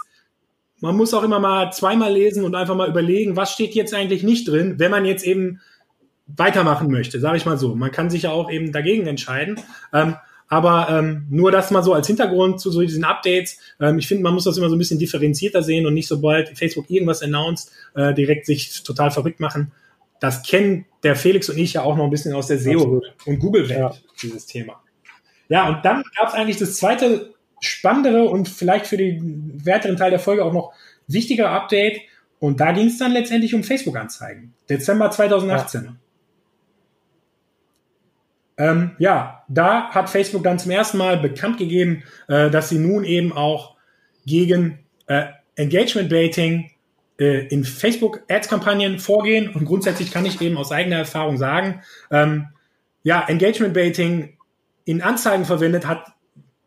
man muss auch immer mal zweimal lesen und einfach mal überlegen, was steht jetzt eigentlich nicht drin, wenn man jetzt eben weitermachen möchte, sage ich mal so. Man kann sich ja auch eben dagegen entscheiden. Ähm, aber ähm, nur das mal so als Hintergrund zu so diesen Updates. Ähm, ich finde, man muss das immer so ein bisschen differenzierter sehen und nicht sobald Facebook irgendwas announced, äh, direkt sich total verrückt machen. Das kennen der Felix und ich ja auch noch ein bisschen aus der SEO- und Google-Welt, ja. dieses Thema. Ja, und dann gab es eigentlich das zweite spannendere und vielleicht für den weiteren Teil der Folge auch noch wichtigere Update. Und da ging es dann letztendlich um Facebook-Anzeigen. Dezember 2018. Ja. Ähm, ja, da hat Facebook dann zum ersten Mal bekannt gegeben, äh, dass sie nun eben auch gegen äh, Engagement-Baiting äh, in Facebook-Ads-Kampagnen vorgehen. Und grundsätzlich kann ich eben aus eigener Erfahrung sagen, ähm, ja, Engagement-Baiting in Anzeigen verwendet, hat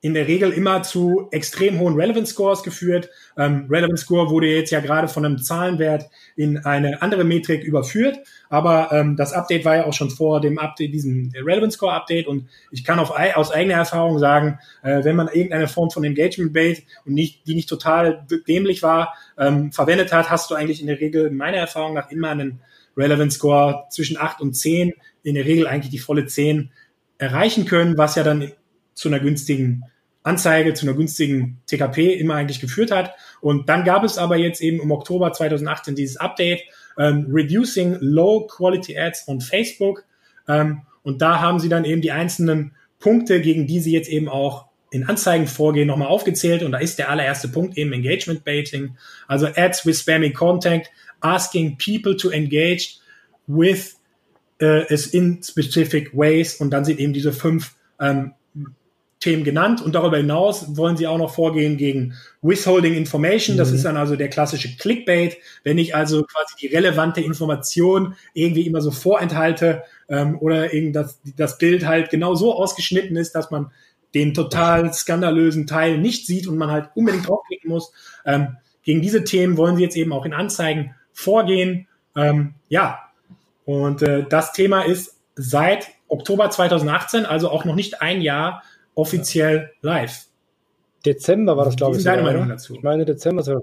in der Regel immer zu extrem hohen Relevance Scores geführt. Ähm, Relevance Score wurde jetzt ja gerade von einem Zahlenwert in eine andere Metrik überführt, aber ähm, das Update war ja auch schon vor dem Update, diesem Relevance Score Update. Und ich kann auf, aus eigener Erfahrung sagen, äh, wenn man irgendeine Form von Engagement Bait und nicht, die nicht total dämlich war, ähm, verwendet hat, hast du eigentlich in der Regel meiner Erfahrung nach immer einen Relevant Score zwischen 8 und 10, in der Regel eigentlich die volle 10 erreichen können, was ja dann zu einer günstigen Anzeige, zu einer günstigen TKP immer eigentlich geführt hat. Und dann gab es aber jetzt eben im Oktober 2018 dieses Update, ähm, Reducing Low Quality Ads on Facebook. Ähm, und da haben sie dann eben die einzelnen Punkte, gegen die sie jetzt eben auch in Anzeigen vorgehen, nochmal aufgezählt. Und da ist der allererste Punkt eben Engagement Baiting, also Ads with spamming content, asking people to engage with uh, is in specific ways. Und dann sind eben diese fünf ähm, Themen genannt. Und darüber hinaus wollen sie auch noch vorgehen gegen Withholding Information. Das mhm. ist dann also der klassische Clickbait. Wenn ich also quasi die relevante Information irgendwie immer so vorenthalte ähm, oder irgend das, das Bild halt genau so ausgeschnitten ist, dass man den total skandalösen Teil nicht sieht und man halt unbedingt draufklicken muss. Ähm, gegen diese Themen wollen sie jetzt eben auch in Anzeigen vorgehen. Ähm, ja, und äh, das Thema ist seit Oktober 2018, also auch noch nicht ein Jahr, offiziell live. Dezember war das, glaube ich. Deine Meinung dazu? Ich meine Dezember.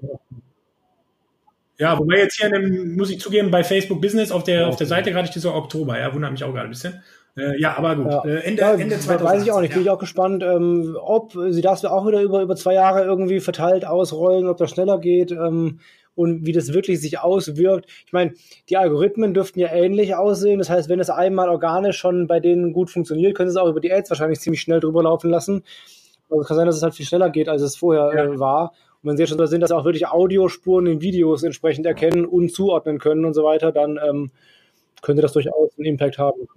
Ja, wobei jetzt hier, dem, muss ich zugeben, bei Facebook Business auf der, auf der Seite gerade steht so Oktober. Ja, wundert mich auch gerade ein bisschen. Äh, ja, aber gut. Ja. Äh, Ende, ja, Ende 2018. Weiß ich auch nicht. Bin ich auch gespannt, ähm, ob sie das auch wieder über, über zwei Jahre irgendwie verteilt ausrollen, ob das schneller geht ähm, und wie das wirklich sich auswirkt. Ich meine, die Algorithmen dürften ja ähnlich aussehen. Das heißt, wenn es einmal organisch schon bei denen gut funktioniert, können sie es auch über die Ads wahrscheinlich ziemlich schnell drüber laufen lassen. Also es kann sein, dass es halt viel schneller geht, als es vorher ja. äh, war. Und wenn sie jetzt schon so sind, dass sie auch wirklich Audiospuren in Videos entsprechend erkennen und zuordnen können und so weiter, dann ähm, könnte das durchaus einen Impact haben.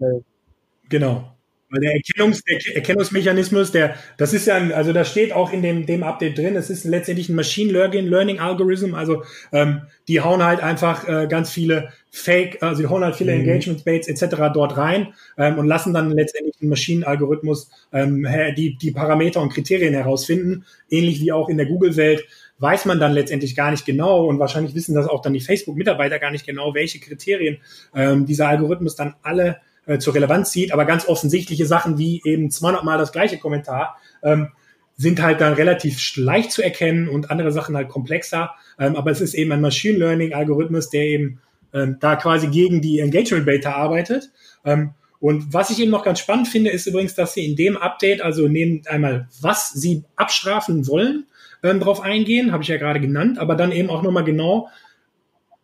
Genau. Weil der, Erkennungs, der Erkennungsmechanismus, der, das ist ja, ein, also da steht auch in dem, dem Update drin, es ist letztendlich ein Machine Learning, Learning Algorithm, also ähm, die hauen halt einfach äh, ganz viele Fake, also die hauen halt viele mhm. Engagement Baits etc. dort rein ähm, und lassen dann letztendlich einen Maschinenalgorithmus ähm, die, die Parameter und Kriterien herausfinden, ähnlich wie auch in der Google-Welt weiß man dann letztendlich gar nicht genau und wahrscheinlich wissen das auch dann die Facebook-Mitarbeiter gar nicht genau, welche Kriterien ähm, dieser Algorithmus dann alle äh, zur Relevanz zieht, aber ganz offensichtliche Sachen wie eben 200 Mal das gleiche Kommentar ähm, sind halt dann relativ leicht zu erkennen und andere Sachen halt komplexer. Ähm, aber es ist eben ein Machine Learning Algorithmus, der eben ähm, da quasi gegen die Engagement Beta arbeitet. Ähm, und was ich eben noch ganz spannend finde, ist übrigens, dass sie in dem Update, also neben einmal, was sie abstrafen wollen, ähm, drauf eingehen, habe ich ja gerade genannt, aber dann eben auch nochmal genau,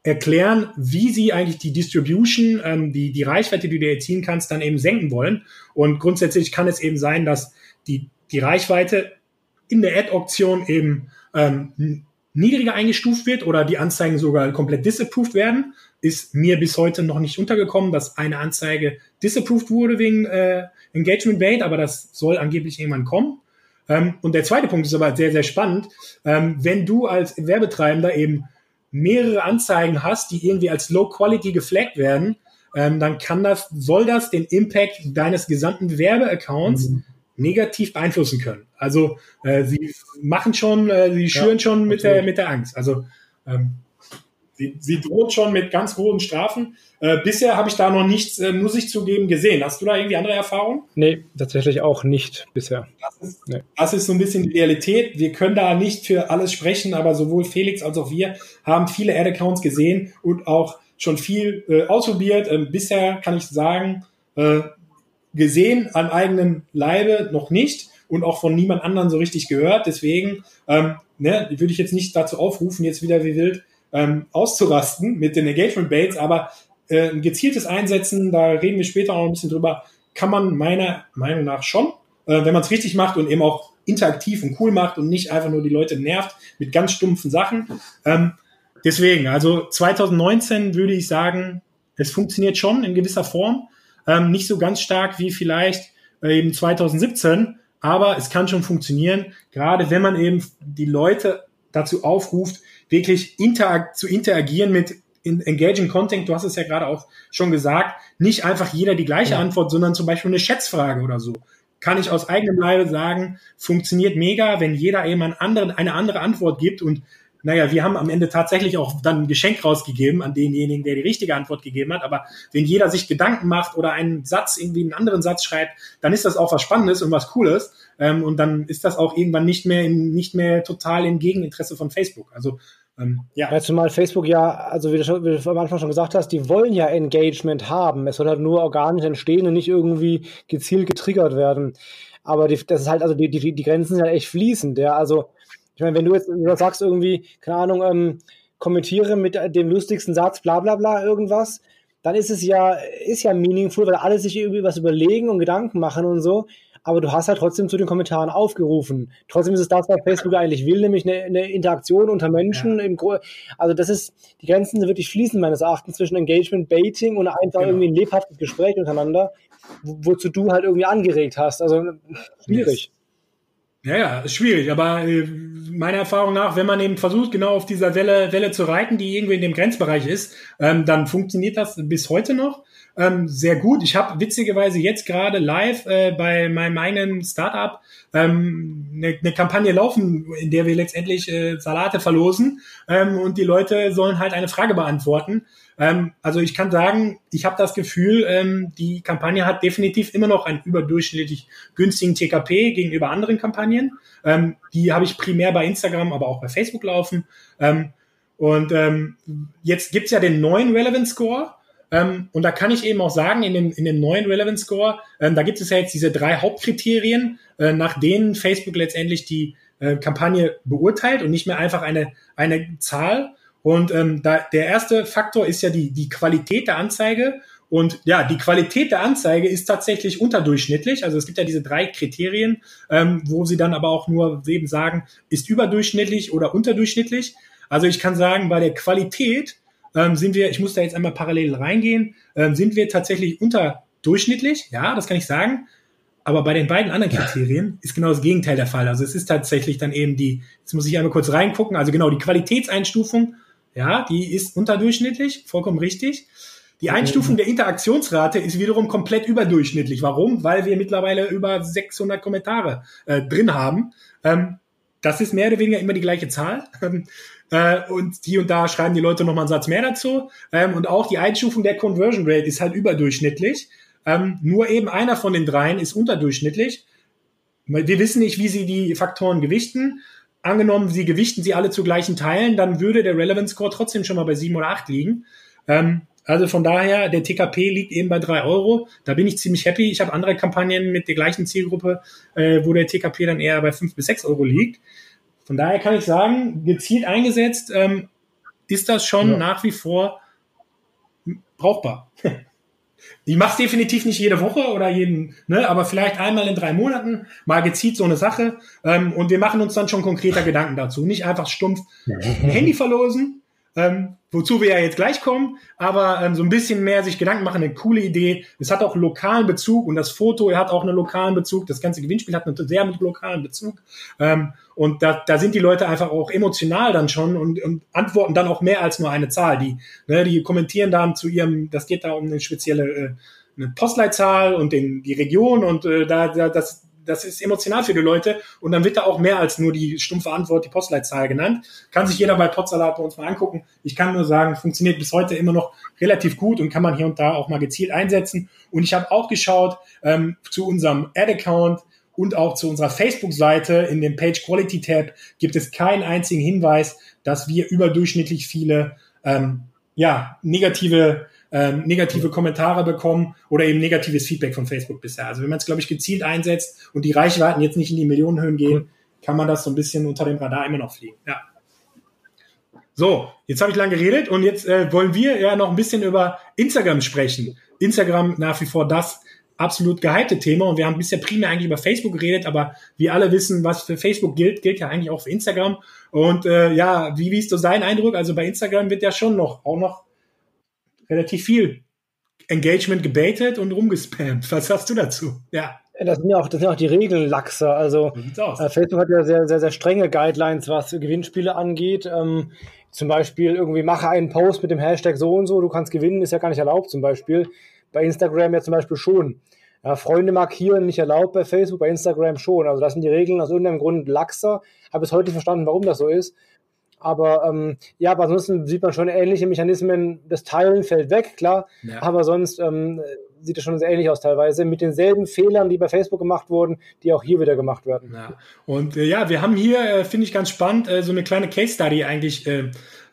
erklären, wie sie eigentlich die Distribution, ähm, die, die Reichweite, die du erzielen kannst, dann eben senken wollen. Und grundsätzlich kann es eben sein, dass die, die Reichweite in der Ad-Auktion eben ähm, niedriger eingestuft wird oder die Anzeigen sogar komplett disapproved werden. Ist mir bis heute noch nicht untergekommen, dass eine Anzeige disapproved wurde wegen äh, Engagement Rate, aber das soll angeblich irgendwann kommen. Ähm, und der zweite Punkt ist aber sehr, sehr spannend. Ähm, wenn du als Werbetreibender eben mehrere Anzeigen hast, die irgendwie als Low Quality geflaggt werden, ähm, dann kann das, soll das den Impact deines gesamten Werbeaccounts mhm. negativ beeinflussen können. Also äh, sie machen schon, äh, sie schüren ja, schon mit der, mit der Angst. Also ähm, sie, sie droht schon mit ganz großen Strafen. Äh, bisher habe ich da noch nichts, äh, muss ich zugeben, gesehen. Hast du da irgendwie andere Erfahrungen? Nee, tatsächlich auch nicht bisher. Das ist, nee. das ist so ein bisschen die Realität. Wir können da nicht für alles sprechen, aber sowohl Felix als auch wir haben viele Ad-Accounts gesehen und auch schon viel äh, ausprobiert. Ähm, bisher kann ich sagen, äh, gesehen an eigenen Leibe noch nicht und auch von niemand anderen so richtig gehört. Deswegen ähm, ne, würde ich jetzt nicht dazu aufrufen, jetzt wieder wie wild ähm, auszurasten mit den Engagement Baits, aber äh, ein gezieltes Einsetzen, da reden wir später auch ein bisschen drüber, kann man meiner Meinung nach schon, äh, wenn man es richtig macht und eben auch interaktiv und cool macht und nicht einfach nur die Leute nervt mit ganz stumpfen Sachen. Ähm, deswegen, also 2019 würde ich sagen, es funktioniert schon in gewisser Form. Ähm, nicht so ganz stark wie vielleicht äh, eben 2017, aber es kann schon funktionieren, gerade wenn man eben die Leute dazu aufruft, wirklich interag zu interagieren mit in engaging Content, du hast es ja gerade auch schon gesagt, nicht einfach jeder die gleiche ja. Antwort, sondern zum Beispiel eine Schätzfrage oder so. Kann ich aus eigenem Leibe sagen, funktioniert mega, wenn jeder eben einen anderen, eine andere Antwort gibt und naja, wir haben am Ende tatsächlich auch dann ein Geschenk rausgegeben an denjenigen, der die richtige Antwort gegeben hat. Aber wenn jeder sich Gedanken macht oder einen Satz, irgendwie einen anderen Satz schreibt, dann ist das auch was Spannendes und was Cooles. Ähm, und dann ist das auch irgendwann nicht mehr, in, nicht mehr total im Gegeninteresse von Facebook. Also ähm, ja. ja. Zumal Facebook ja, also wie du, schon, wie du am Anfang schon gesagt hast, die wollen ja Engagement haben. Es soll halt nur organisch entstehen und nicht irgendwie gezielt getriggert werden. Aber die, das ist halt, also die, die, die Grenzen sind ja echt fließend, ja. Also, ich meine, wenn du jetzt sagst irgendwie, keine Ahnung, ähm, kommentiere mit dem lustigsten Satz, bla bla bla, irgendwas, dann ist es ja, ist ja meaningful, weil alle sich irgendwie was überlegen und Gedanken machen und so aber du hast halt trotzdem zu den Kommentaren aufgerufen. Trotzdem ist es das, was Facebook eigentlich will, nämlich eine, eine Interaktion unter Menschen. Ja. Im also das ist, die Grenzen sind wirklich fließend meines Erachtens zwischen Engagement, Baiting und einfach genau. irgendwie ein lebhaftes Gespräch untereinander, wo, wozu du halt irgendwie angeregt hast. Also schwierig. Ja, ja, ist schwierig, aber äh, meiner Erfahrung nach, wenn man eben versucht, genau auf dieser Welle, Welle zu reiten, die irgendwie in dem Grenzbereich ist, ähm, dann funktioniert das bis heute noch ähm, sehr gut. Ich habe witzigerweise jetzt gerade live äh, bei meinem eigenen Startup ähm, eine, eine Kampagne laufen, in der wir letztendlich äh, Salate verlosen ähm, und die Leute sollen halt eine Frage beantworten. Ähm, also ich kann sagen, ich habe das Gefühl, ähm, die Kampagne hat definitiv immer noch einen überdurchschnittlich günstigen TKP gegenüber anderen Kampagnen. Ähm, die habe ich primär bei Instagram, aber auch bei Facebook laufen. Ähm, und ähm, jetzt gibt's ja den neuen Relevant Score. Ähm, und da kann ich eben auch sagen, in dem, in dem neuen Relevant Score, da gibt es ja jetzt diese drei Hauptkriterien, äh, nach denen Facebook letztendlich die äh, Kampagne beurteilt und nicht mehr einfach eine, eine Zahl. Und ähm, da, der erste Faktor ist ja die, die Qualität der Anzeige. Und ja, die Qualität der Anzeige ist tatsächlich unterdurchschnittlich. Also es gibt ja diese drei Kriterien, ähm, wo sie dann aber auch nur eben sagen, ist überdurchschnittlich oder unterdurchschnittlich. Also ich kann sagen, bei der Qualität ähm, sind wir, ich muss da jetzt einmal parallel reingehen, ähm, sind wir tatsächlich unterdurchschnittlich, ja, das kann ich sagen. Aber bei den beiden anderen Kriterien ist genau das Gegenteil der Fall. Also es ist tatsächlich dann eben die, jetzt muss ich einmal kurz reingucken, also genau die Qualitätseinstufung, ja, die ist unterdurchschnittlich, vollkommen richtig. Die Einstufung der Interaktionsrate ist wiederum komplett überdurchschnittlich. Warum? Weil wir mittlerweile über 600 Kommentare äh, drin haben. Ähm, das ist mehr oder weniger immer die gleiche Zahl. Äh, und hier und da schreiben die Leute nochmal einen Satz mehr dazu. Ähm, und auch die Einstufung der Conversion Rate ist halt überdurchschnittlich. Ähm, nur eben einer von den dreien ist unterdurchschnittlich. Wir wissen nicht, wie sie die Faktoren gewichten. Angenommen, sie gewichten sie alle zu gleichen Teilen, dann würde der Relevance Score trotzdem schon mal bei sieben oder acht liegen. Ähm, also von daher, der TKP liegt eben bei drei Euro. Da bin ich ziemlich happy. Ich habe andere Kampagnen mit der gleichen Zielgruppe, äh, wo der TKP dann eher bei fünf bis sechs Euro liegt. Von daher kann ich sagen, gezielt eingesetzt ähm, ist das schon ja. nach wie vor brauchbar. Ich mache es definitiv nicht jede Woche oder jeden, ne, aber vielleicht einmal in drei Monaten mal gezielt so eine Sache. Ähm, und wir machen uns dann schon konkreter Gedanken dazu. Nicht einfach stumpf ein Handy verlosen, ähm, wozu wir ja jetzt gleich kommen, aber ähm, so ein bisschen mehr sich Gedanken machen, eine coole Idee. Es hat auch lokalen Bezug und das Foto hat auch einen lokalen Bezug. Das ganze Gewinnspiel hat einen sehr lokalen Bezug. Ähm, und da, da sind die Leute einfach auch emotional dann schon und, und antworten dann auch mehr als nur eine Zahl. Die, ne, die kommentieren dann zu ihrem, das geht da um eine spezielle äh, eine Postleitzahl und den, die Region und äh, da, da das das ist emotional für die Leute und dann wird da auch mehr als nur die stumpfe Antwort, die Postleitzahl genannt. Kann sich jeder bei Potsalat bei uns mal angucken. Ich kann nur sagen, funktioniert bis heute immer noch relativ gut und kann man hier und da auch mal gezielt einsetzen. Und ich habe auch geschaut ähm, zu unserem Ad-Account und auch zu unserer Facebook-Seite in dem Page Quality Tab gibt es keinen einzigen Hinweis, dass wir überdurchschnittlich viele ähm, ja, negative ähm, negative Kommentare bekommen oder eben negatives Feedback von Facebook bisher. Also wenn man es, glaube ich, gezielt einsetzt und die Reichweiten jetzt nicht in die Millionenhöhen gehen, kann man das so ein bisschen unter dem Radar immer noch fliegen. Ja. So, jetzt habe ich lange geredet und jetzt äh, wollen wir ja noch ein bisschen über Instagram sprechen. Instagram nach wie vor das absolut gehypte Thema und wir haben bisher primär eigentlich über Facebook geredet, aber wir alle wissen, was für Facebook gilt, gilt ja eigentlich auch für Instagram. Und äh, ja, wie, wie ist so dein Eindruck? Also bei Instagram wird ja schon noch auch noch relativ viel Engagement gebaitet und rumgespammt. Was sagst du dazu? Ja. Das sind ja auch, das sind auch die Regeln laxer. Also äh, Facebook hat ja sehr, sehr, sehr strenge Guidelines, was Gewinnspiele angeht. Ähm, zum Beispiel irgendwie mache einen Post mit dem Hashtag so und so, du kannst gewinnen, ist ja gar nicht erlaubt zum Beispiel. Bei Instagram ja zum Beispiel schon. Ja, Freunde markieren nicht erlaubt bei Facebook, bei Instagram schon. Also das sind die Regeln aus irgendeinem Grund laxer. Habe bis heute nicht verstanden, warum das so ist. Aber ähm, ja, aber ansonsten sieht man schon ähnliche Mechanismen. Das Teilen fällt weg, klar. Ja. Aber sonst ähm, sieht es schon sehr ähnlich aus teilweise, mit denselben Fehlern, die bei Facebook gemacht wurden, die auch hier wieder gemacht werden. Ja. Und äh, ja, wir haben hier, äh, finde ich ganz spannend, äh, so eine kleine Case Study eigentlich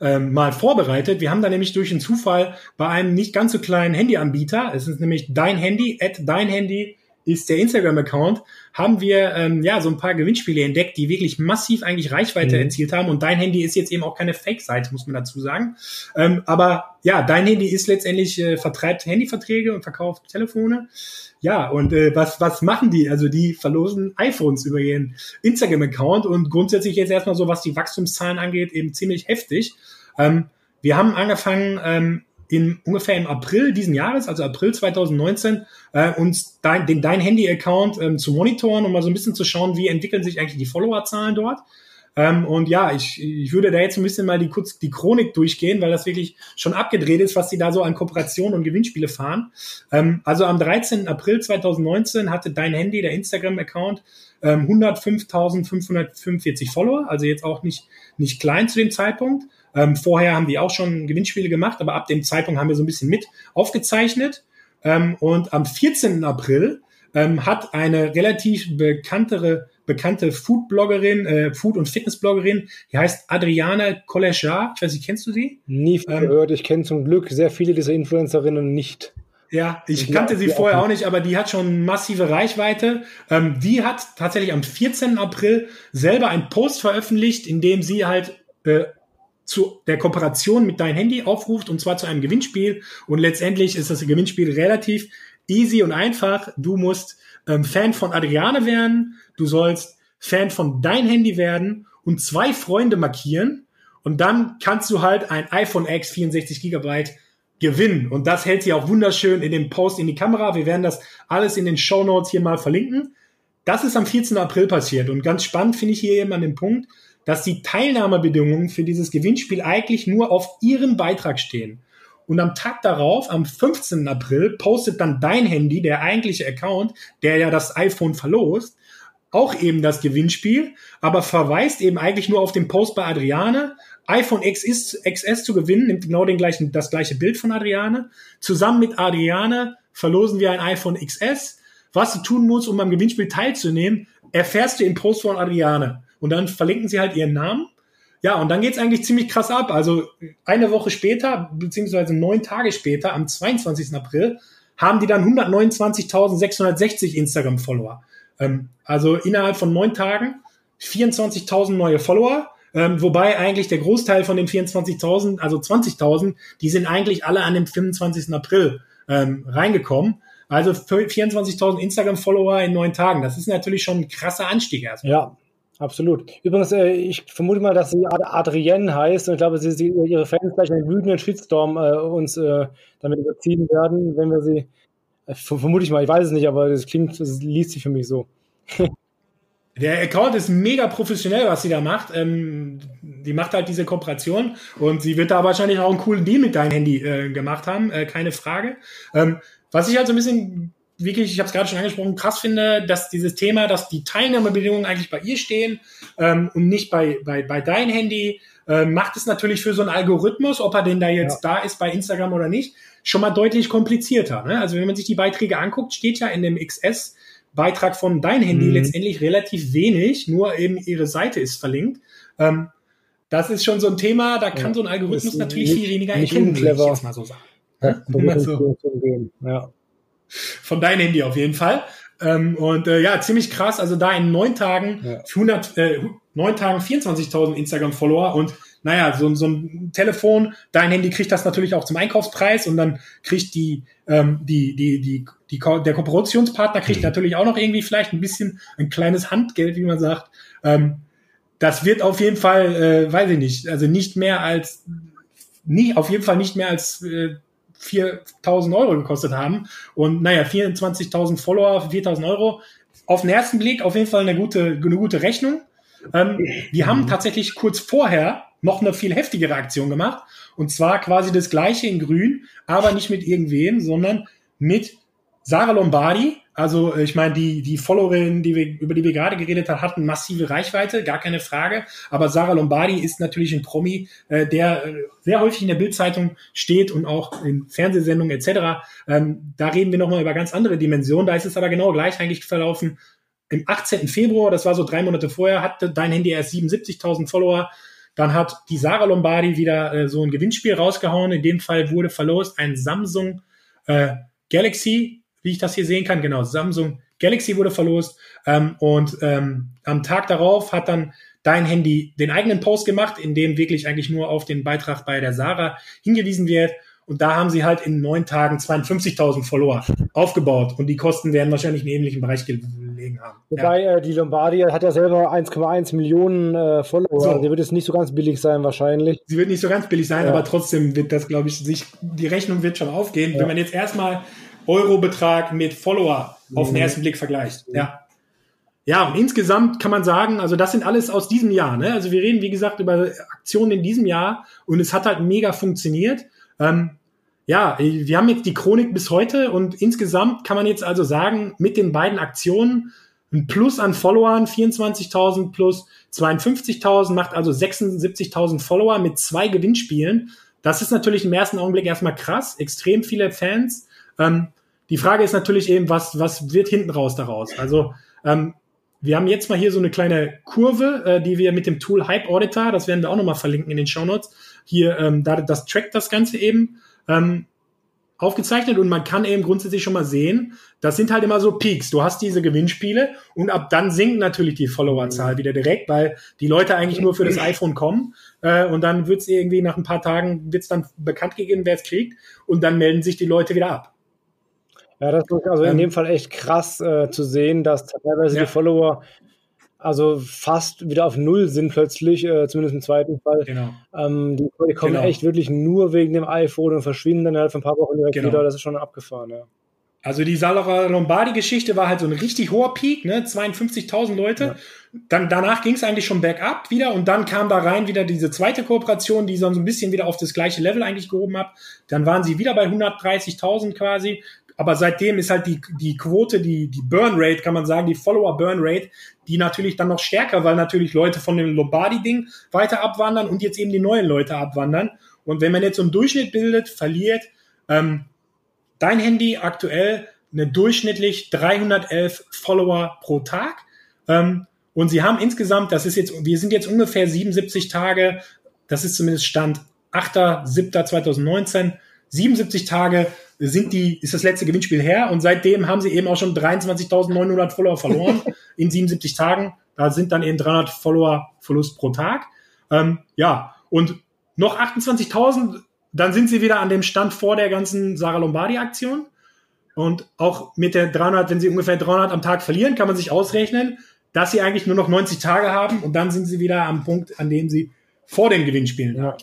äh, äh, mal vorbereitet. Wir haben da nämlich durch einen Zufall bei einem nicht ganz so kleinen Handyanbieter, es ist nämlich dein Handy, at dein Handy, ist der Instagram-Account, haben wir ähm, ja so ein paar Gewinnspiele entdeckt, die wirklich massiv eigentlich Reichweite mhm. erzielt haben. Und dein Handy ist jetzt eben auch keine Fake-Seite, muss man dazu sagen. Ähm, aber ja, dein Handy ist letztendlich äh, vertreibt Handyverträge und verkauft Telefone. Ja, und äh, was, was machen die? Also die verlosen iPhones über ihren Instagram-Account und grundsätzlich jetzt erstmal so, was die Wachstumszahlen angeht, eben ziemlich heftig. Ähm, wir haben angefangen, ähm, in ungefähr im April diesen Jahres, also April 2019, äh, uns dein, den dein Handy-Account ähm, zu monitoren und mal so ein bisschen zu schauen, wie entwickeln sich eigentlich die Followerzahlen dort. Ähm, und ja, ich, ich würde da jetzt ein bisschen mal die, kurz die Chronik durchgehen, weil das wirklich schon abgedreht ist, was sie da so an Kooperationen und Gewinnspiele fahren. Ähm, also am 13. April 2019 hatte dein Handy, der Instagram-Account, ähm, 105.545 Follower, also jetzt auch nicht, nicht klein zu dem Zeitpunkt. Ähm, vorher haben die auch schon Gewinnspiele gemacht, aber ab dem Zeitpunkt haben wir so ein bisschen mit aufgezeichnet. Ähm, und am 14. April ähm, hat eine relativ bekanntere, bekannte Food-Bloggerin, äh, Food- und Fitness-Bloggerin, die heißt Adriane Collejar. Ich weiß nicht, kennst du sie? Nie ähm, gehört. Ich kenne zum Glück sehr viele dieser Influencerinnen nicht. Ja, ich die kannte sie vorher auch nicht, aber die hat schon massive Reichweite. Ähm, die hat tatsächlich am 14. April selber einen Post veröffentlicht, in dem sie halt äh, zu der Kooperation mit deinem Handy aufruft und zwar zu einem Gewinnspiel. Und letztendlich ist das Gewinnspiel relativ easy und einfach. Du musst ähm, Fan von Adriane werden, du sollst Fan von dein Handy werden und zwei Freunde markieren. Und dann kannst du halt ein iPhone X 64 Gigabyte gewinnen. Und das hält sie auch wunderschön in dem Post in die Kamera. Wir werden das alles in den Show Notes hier mal verlinken. Das ist am 14. April passiert. Und ganz spannend finde ich hier eben an dem Punkt, dass die Teilnahmebedingungen für dieses Gewinnspiel eigentlich nur auf ihren Beitrag stehen. Und am Tag darauf, am 15. April, postet dann dein Handy, der eigentliche Account, der ja das iPhone verlost, auch eben das Gewinnspiel, aber verweist eben eigentlich nur auf den Post bei Adriane. iPhone XS, XS zu gewinnen, nimmt genau den gleichen, das gleiche Bild von Adriane. Zusammen mit Adriane verlosen wir ein iPhone XS. Was du tun musst, um am Gewinnspiel teilzunehmen, erfährst du im Post von Adriane und dann verlinken sie halt ihren Namen. Ja, und dann geht's eigentlich ziemlich krass ab. Also eine Woche später, beziehungsweise neun Tage später, am 22. April, haben die dann 129.660 Instagram-Follower. Ähm, also innerhalb von neun Tagen 24.000 neue Follower. Ähm, wobei eigentlich der Großteil von den 24.000, also 20.000, die sind eigentlich alle an dem 25. April ähm, reingekommen. Also 24.000 Instagram-Follower in neun Tagen. Das ist natürlich schon ein krasser Anstieg erstmal. Ja, Absolut. Übrigens, äh, ich vermute mal, dass sie Adrienne heißt und ich glaube, sie, sie ihre Fans gleich einen wütenden Shitstorm äh, uns äh, damit überziehen werden, wenn wir sie, äh, vermute ich mal, ich weiß es nicht, aber das klingt, das liest sich für mich so. Der Account ist mega professionell, was sie da macht. Ähm, die macht halt diese Kooperation und sie wird da wahrscheinlich auch einen coolen Deal mit deinem Handy äh, gemacht haben, äh, keine Frage. Ähm, was ich halt so ein bisschen wirklich, ich habe es gerade schon angesprochen, krass finde, dass dieses Thema, dass die Teilnahmebedingungen eigentlich bei ihr stehen ähm, und nicht bei, bei, bei dein Handy, äh, macht es natürlich für so einen Algorithmus, ob er denn da jetzt ja. da ist bei Instagram oder nicht, schon mal deutlich komplizierter. Ne? Also wenn man sich die Beiträge anguckt, steht ja in dem XS Beitrag von dein Handy mhm. letztendlich relativ wenig, nur eben ihre Seite ist verlinkt. Ähm, das ist schon so ein Thema, da kann ja, so ein Algorithmus natürlich nicht, viel weniger erkennen, würde ich jetzt mal so sagen. Ja, so. ja von deinem Handy auf jeden Fall. Ähm, und äh, ja, ziemlich krass. Also da in neun Tagen, ja. 100, äh, neun Tagen 24.000 Instagram-Follower und naja, so, so ein Telefon, dein Handy kriegt das natürlich auch zum Einkaufspreis und dann kriegt die, ähm, die, die, die, die, der Kooperationspartner kriegt mhm. natürlich auch noch irgendwie vielleicht ein bisschen ein kleines Handgeld, wie man sagt. Ähm, das wird auf jeden Fall, äh, weiß ich nicht, also nicht mehr als, nicht, auf jeden Fall nicht mehr als äh, 4.000 Euro gekostet haben. Und naja, 24.000 Follower, 4.000 Euro. Auf den ersten Blick auf jeden Fall eine gute, eine gute Rechnung. Ähm, wir haben tatsächlich kurz vorher noch eine viel heftigere Aktion gemacht. Und zwar quasi das gleiche in grün, aber nicht mit irgendwem, sondern mit Sarah Lombardi, also ich meine, die, die Followerin, die wir, über die wir gerade geredet haben, hatten massive Reichweite, gar keine Frage. Aber Sarah Lombardi ist natürlich ein Promi, äh, der äh, sehr häufig in der Bildzeitung steht und auch in Fernsehsendungen etc. Ähm, da reden wir nochmal über ganz andere Dimensionen. Da ist es aber genau gleich eigentlich verlaufen. Im 18. Februar, das war so drei Monate vorher, hatte dein Handy erst 77.000 Follower. Dann hat die Sarah Lombardi wieder äh, so ein Gewinnspiel rausgehauen. In dem Fall wurde verlost ein Samsung äh, Galaxy wie ich das hier sehen kann, genau, Samsung Galaxy wurde verlost. Ähm, und ähm, am Tag darauf hat dann dein Handy den eigenen Post gemacht, in dem wirklich eigentlich nur auf den Beitrag bei der Sarah hingewiesen wird. Und da haben sie halt in neun Tagen 52.000 Follower aufgebaut. Und die Kosten werden wahrscheinlich in ähnlichen Bereich gelegen haben. Wobei ja. äh, die Lombardi hat ja selber 1,1 Millionen äh, Follower. So. Also die wird jetzt nicht so ganz billig sein wahrscheinlich. Sie wird nicht so ganz billig sein, ja. aber trotzdem wird das, glaube ich, sich, die Rechnung wird schon aufgehen. Ja. Wenn man jetzt erstmal Eurobetrag mit Follower auf den mhm. ersten Blick vergleicht. Mhm. Ja. Ja, und insgesamt kann man sagen, also das sind alles aus diesem Jahr. Ne? Also wir reden, wie gesagt, über Aktionen in diesem Jahr und es hat halt mega funktioniert. Ähm, ja, wir haben jetzt die Chronik bis heute und insgesamt kann man jetzt also sagen, mit den beiden Aktionen ein Plus an Followern, 24.000 plus 52.000, macht also 76.000 Follower mit zwei Gewinnspielen. Das ist natürlich im ersten Augenblick erstmal krass, extrem viele Fans. Ähm, die Frage ist natürlich eben, was, was wird hinten raus daraus? Also ähm, wir haben jetzt mal hier so eine kleine Kurve, äh, die wir mit dem Tool Hype Auditor, das werden wir auch nochmal verlinken in den Show Notes, hier, ähm, da, das trackt das Ganze eben, ähm, aufgezeichnet und man kann eben grundsätzlich schon mal sehen, das sind halt immer so Peaks. Du hast diese Gewinnspiele und ab dann sinkt natürlich die Followerzahl wieder direkt, weil die Leute eigentlich nur für das iPhone kommen äh, und dann wird's irgendwie nach ein paar Tagen wird's dann bekannt gegeben, wer es kriegt und dann melden sich die Leute wieder ab. Ja, das ist also in ähm, dem Fall echt krass äh, zu sehen, dass teilweise ja. die Follower also fast wieder auf Null sind plötzlich, äh, zumindest im zweiten Fall. Genau. Ähm, die, die, kommen genau. echt wirklich nur wegen dem iPhone und verschwinden dann halt für ein paar Wochen direkt genau. wieder. Das ist schon abgefahren, ja. Also die Salara Lombardi-Geschichte war halt so ein richtig hoher Peak, ne? 52.000 Leute. Ja. Dann danach ging es eigentlich schon bergab wieder und dann kam da rein wieder diese zweite Kooperation, die so ein bisschen wieder auf das gleiche Level eigentlich gehoben hat. Dann waren sie wieder bei 130.000 quasi. Aber seitdem ist halt die, die Quote, die, die Burn Rate, kann man sagen, die Follower Burn Rate, die natürlich dann noch stärker, weil natürlich Leute von dem Lombardi-Ding weiter abwandern und jetzt eben die neuen Leute abwandern. Und wenn man jetzt so einen Durchschnitt bildet, verliert ähm, dein Handy aktuell eine durchschnittlich 311 Follower pro Tag. Ähm, und sie haben insgesamt, das ist jetzt, wir sind jetzt ungefähr 77 Tage, das ist zumindest Stand 8.7.2019, 77 Tage sind die, ist das letzte Gewinnspiel her und seitdem haben sie eben auch schon 23.900 Follower verloren in 77 Tagen. Da sind dann eben 300 Follower Verlust pro Tag. Ähm, ja, und noch 28.000, dann sind sie wieder an dem Stand vor der ganzen Sarah Lombardi Aktion. Und auch mit der 300, wenn sie ungefähr 300 am Tag verlieren, kann man sich ausrechnen, dass sie eigentlich nur noch 90 Tage haben und dann sind sie wieder am Punkt, an dem sie vor dem Gewinn spielen. Ja.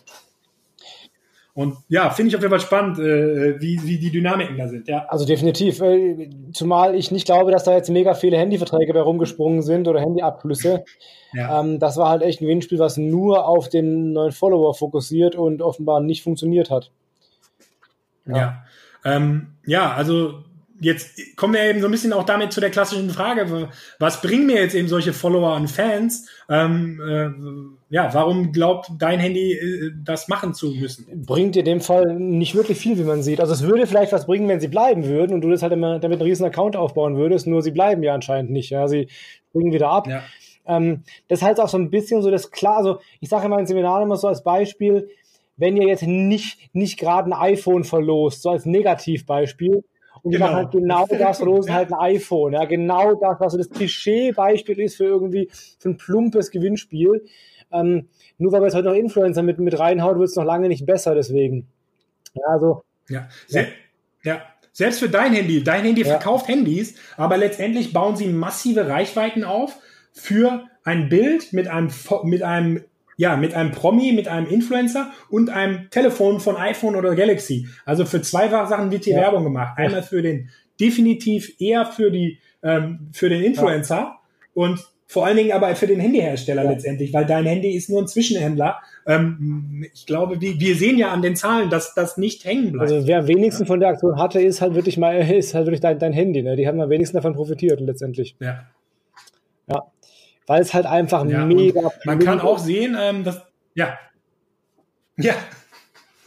Und ja, finde ich auf jeden Fall spannend, äh, wie, wie die Dynamiken da sind. Ja. Also definitiv. Äh, zumal ich nicht glaube, dass da jetzt mega viele Handyverträge bei rumgesprungen sind oder Handyabflüsse. Ja. Ähm, das war halt echt ein Gewinnspiel, was nur auf den neuen Follower fokussiert und offenbar nicht funktioniert hat. Ja, ja, ähm, ja also jetzt kommen wir eben so ein bisschen auch damit zu der klassischen Frage, was bringen mir jetzt eben solche Follower und Fans? Ähm, äh, ja, warum glaubt dein Handy, äh, das machen zu müssen? Bringt in dem Fall nicht wirklich viel, wie man sieht. Also es würde vielleicht was bringen, wenn sie bleiben würden und du das halt immer damit einen riesen Account aufbauen würdest, nur sie bleiben ja anscheinend nicht. Ja, sie springen wieder ab. Ja. Ähm, das ist halt auch so ein bisschen so das klar, also ich sage immer in Seminaren immer so als Beispiel, wenn ihr jetzt nicht, nicht gerade ein iPhone verlost, so als Negativbeispiel, und die genau. machen halt genau das, losen halt ein iPhone. Ja, genau das, was so das Klischee-Beispiel ist für irgendwie für ein plumpes Gewinnspiel. Ähm, nur weil wir jetzt heute noch Influencer mit, mit reinhaut, wird es noch lange nicht besser, deswegen. Ja, also. Ja, ja. ja. Selbst für dein Handy. Dein Handy ja. verkauft Handys, aber letztendlich bauen sie massive Reichweiten auf für ein Bild mit einem, mit einem ja, mit einem Promi, mit einem Influencer und einem Telefon von iPhone oder Galaxy. Also für zwei Sachen wird hier ja. Werbung gemacht. Einmal für den, definitiv eher für die, ähm, für den Influencer. Ja. Und vor allen Dingen aber für den Handyhersteller ja. letztendlich, weil dein Handy ist nur ein Zwischenhändler. Ähm, ich glaube, wir, wir sehen ja an den Zahlen, dass das nicht hängen bleibt. Also wer am wenigsten von der Aktion hatte, ist halt wirklich mal, ist halt wirklich dein, dein Handy. Ne? Die haben am wenigsten davon profitiert letztendlich. Ja. Ja. Weil es halt einfach ja, mega. Man kann auch sehen, ähm, dass ja. Ja,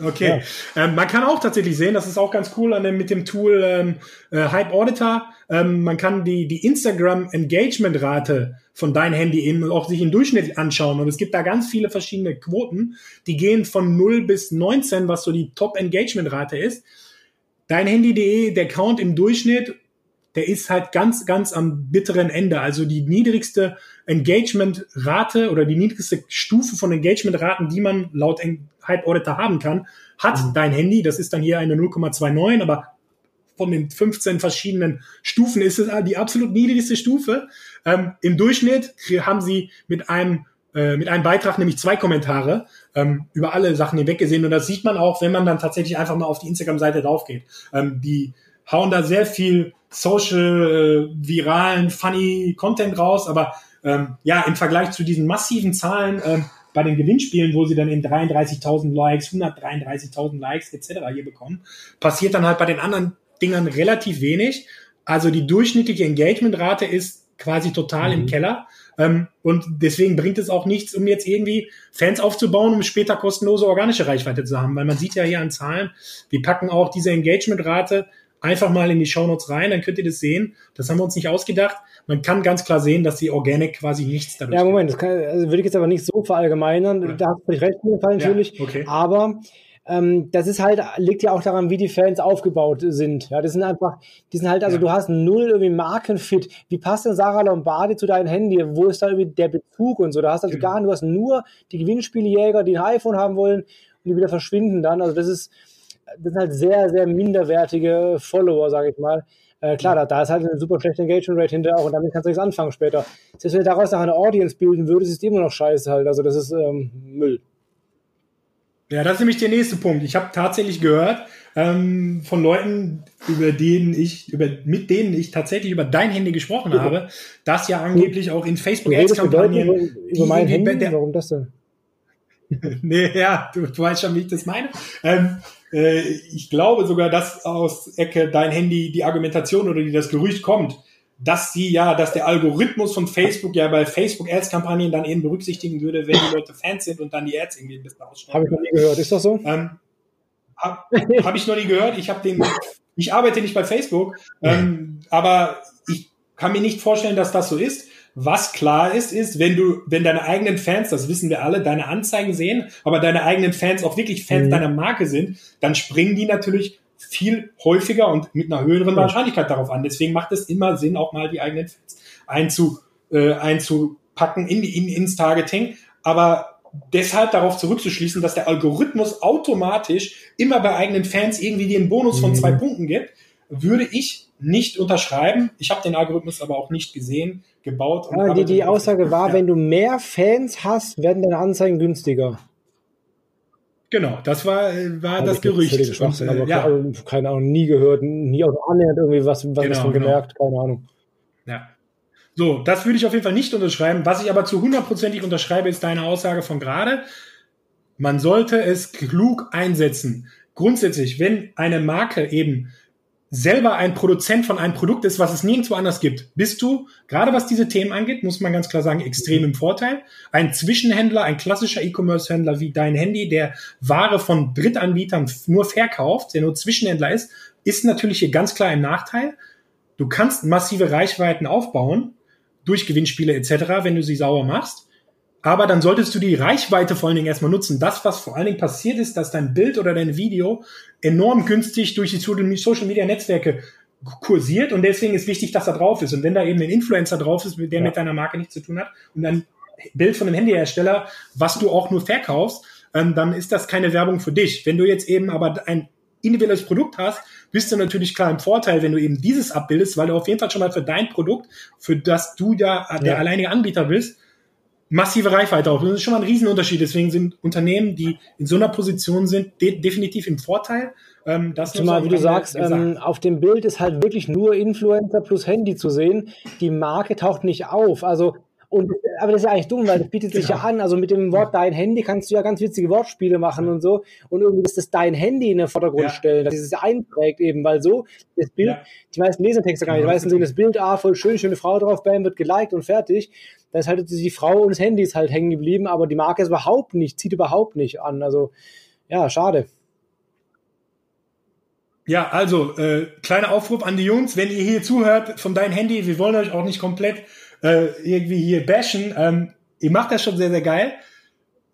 Okay. Ja. Ähm, man kann auch tatsächlich sehen, das ist auch ganz cool an dem, mit dem Tool ähm, äh, Hype Auditor. Ähm, man kann die, die Instagram Engagement Rate von deinem Handy eben auch sich im Durchschnitt anschauen. Und es gibt da ganz viele verschiedene Quoten. Die gehen von 0 bis 19, was so die Top Engagement Rate ist. Dein Handy.de, der Count im Durchschnitt, der ist halt ganz, ganz am bitteren Ende. Also die niedrigste Engagement-Rate oder die niedrigste Stufe von Engagement-Raten, die man laut Hype Auditor haben kann, hat mhm. dein Handy. Das ist dann hier eine 0,29, aber von den 15 verschiedenen Stufen ist es die absolut niedrigste Stufe. Ähm, Im Durchschnitt haben sie mit einem äh, mit einem Beitrag nämlich zwei Kommentare ähm, über alle Sachen hinweg gesehen und das sieht man auch, wenn man dann tatsächlich einfach mal auf die Instagram-Seite drauf geht. Ähm, die hauen da sehr viel social, äh, viralen, funny Content raus, aber ähm, ja, im Vergleich zu diesen massiven Zahlen ähm, bei den Gewinnspielen, wo sie dann in 33.000 Likes, 133.000 Likes etc. hier bekommen, passiert dann halt bei den anderen Dingern relativ wenig. Also die durchschnittliche Engagementrate ist quasi total mhm. im Keller. Ähm, und deswegen bringt es auch nichts, um jetzt irgendwie Fans aufzubauen, um später kostenlose organische Reichweite zu haben. Weil man sieht ja hier an Zahlen, wir packen auch diese Engagementrate einfach mal in die Shownotes rein, dann könnt ihr das sehen. Das haben wir uns nicht ausgedacht. Man kann ganz klar sehen, dass die Organic quasi nichts dadurch Ja, Moment, das kann, also würde ich jetzt aber nicht so verallgemeinern. Ja. Da hast du recht in dem Fall natürlich. Ja, okay. Aber ähm, das ist halt, liegt ja auch daran, wie die Fans aufgebaut sind. Ja, das sind einfach, die sind halt, also ja. du hast null irgendwie Markenfit. Wie passt denn Sarah Lombardi zu deinem Handy? Wo ist da irgendwie der Bezug und so? Da hast du also genau. gar nicht, du hast nur die Gewinnspieljäger, die ein iPhone haben wollen und die wieder verschwinden dann. Also das ist, das sind halt sehr, sehr minderwertige Follower, sage ich mal. Äh, klar, da, da ist halt eine super schlechte Engagement Rate hinter auch und damit kannst du nichts anfangen später. Selbst wenn du daraus nachher eine Audience bilden würdest, ist die immer noch scheiße halt. Also das ist ähm, Müll. Ja, das ist nämlich der nächste Punkt. Ich habe tatsächlich gehört ähm, von Leuten, über denen ich, über, mit denen ich tatsächlich über dein Handy gesprochen ja. habe, dass ja angeblich auch in Facebook Ads Kampagnen über, über mein Handy. Warum das denn? nee, ja, du, du weißt schon, wie ich das meine. Ähm, äh, ich glaube sogar, dass aus Ecke dein Handy die Argumentation oder die das Gerücht kommt, dass sie ja, dass der Algorithmus von Facebook ja bei Facebook Ads Kampagnen dann eben berücksichtigen würde, wenn die Leute Fans sind und dann die Ads irgendwie ein bisschen ausschneiden. Habe ich noch nie gehört, ist das so? Ähm, Habe hab ich noch nie gehört. Ich habe den, ich arbeite nicht bei Facebook, ähm, aber ich kann mir nicht vorstellen, dass das so ist. Was klar ist, ist, wenn du, wenn deine eigenen Fans, das wissen wir alle, deine Anzeigen sehen, aber deine eigenen Fans auch wirklich Fans mhm. deiner Marke sind, dann springen die natürlich viel häufiger und mit einer höheren Wahrscheinlichkeit darauf an. Deswegen macht es immer Sinn, auch mal die eigenen Fans einzu, äh, einzupacken in, in, ins Targeting. Aber deshalb darauf zurückzuschließen, dass der Algorithmus automatisch immer bei eigenen Fans irgendwie den Bonus von zwei mhm. Punkten gibt, würde ich nicht unterschreiben. Ich habe den Algorithmus aber auch nicht gesehen, gebaut. Und ja, die, die Aussage war, ja. wenn du mehr Fans hast, werden deine Anzeigen günstiger. Genau, das war, war das Gerücht. Und, äh, aber ja. keine Ahnung, nie gehört, nie auch annähernd irgendwie was, was genau, von genau. gemerkt, keine Ahnung. Ja. So, das würde ich auf jeden Fall nicht unterschreiben. Was ich aber zu hundertprozentig unterschreibe, ist deine Aussage von gerade. Man sollte es klug einsetzen. Grundsätzlich, wenn eine Marke eben selber ein Produzent von einem Produkt ist, was es nirgendwo anders gibt, bist du, gerade was diese Themen angeht, muss man ganz klar sagen, extrem im Vorteil. Ein Zwischenhändler, ein klassischer E-Commerce-Händler wie dein Handy, der Ware von Drittanbietern nur verkauft, der nur Zwischenhändler ist, ist natürlich hier ganz klar im Nachteil. Du kannst massive Reichweiten aufbauen durch Gewinnspiele etc., wenn du sie sauer machst. Aber dann solltest du die Reichweite vor allen Dingen erstmal nutzen. Das, was vor allen Dingen passiert ist, dass dein Bild oder dein Video enorm günstig durch die Social Media Netzwerke kursiert und deswegen ist wichtig, dass er drauf ist. Und wenn da eben ein Influencer drauf ist, der ja. mit deiner Marke nichts zu tun hat und ein Bild von einem Handyhersteller, was du auch nur verkaufst, ähm, dann ist das keine Werbung für dich. Wenn du jetzt eben aber ein individuelles Produkt hast, bist du natürlich klar im Vorteil, wenn du eben dieses abbildest, weil du auf jeden Fall schon mal für dein Produkt, für das du ja der alleinige Anbieter bist, massive Reichweite auf. Das ist schon mal ein Riesenunterschied. Deswegen sind Unternehmen, die in so einer Position sind, de definitiv im Vorteil. Ähm, das Zumal, wie du sagst, ähm, auf dem Bild ist halt wirklich nur Influencer plus Handy zu sehen. Die Marke taucht nicht auf. Also Und, aber das ist ja eigentlich dumm, weil das bietet genau. sich ja genau. an. Also mit dem Wort dein Handy kannst du ja ganz witzige Wortspiele machen und so. Und irgendwie ist das dein Handy in den Vordergrund ja. stellen, dass es einprägt eben, weil so das Bild, ja. die meisten lesen Texte gar nicht. Die meisten sehen das Bild, ah, voll schön, schöne Frau drauf, bam, wird geliked und fertig. Da ist halt die Frau und das Handy ist halt hängen geblieben, aber die Marke ist überhaupt nicht, zieht überhaupt nicht an. Also, ja, schade. Ja, also, äh, kleiner Aufruf an die Jungs, wenn ihr hier zuhört von deinem Handy, wir wollen euch auch nicht komplett äh, irgendwie hier bashen. Ähm, ihr macht das schon sehr, sehr geil.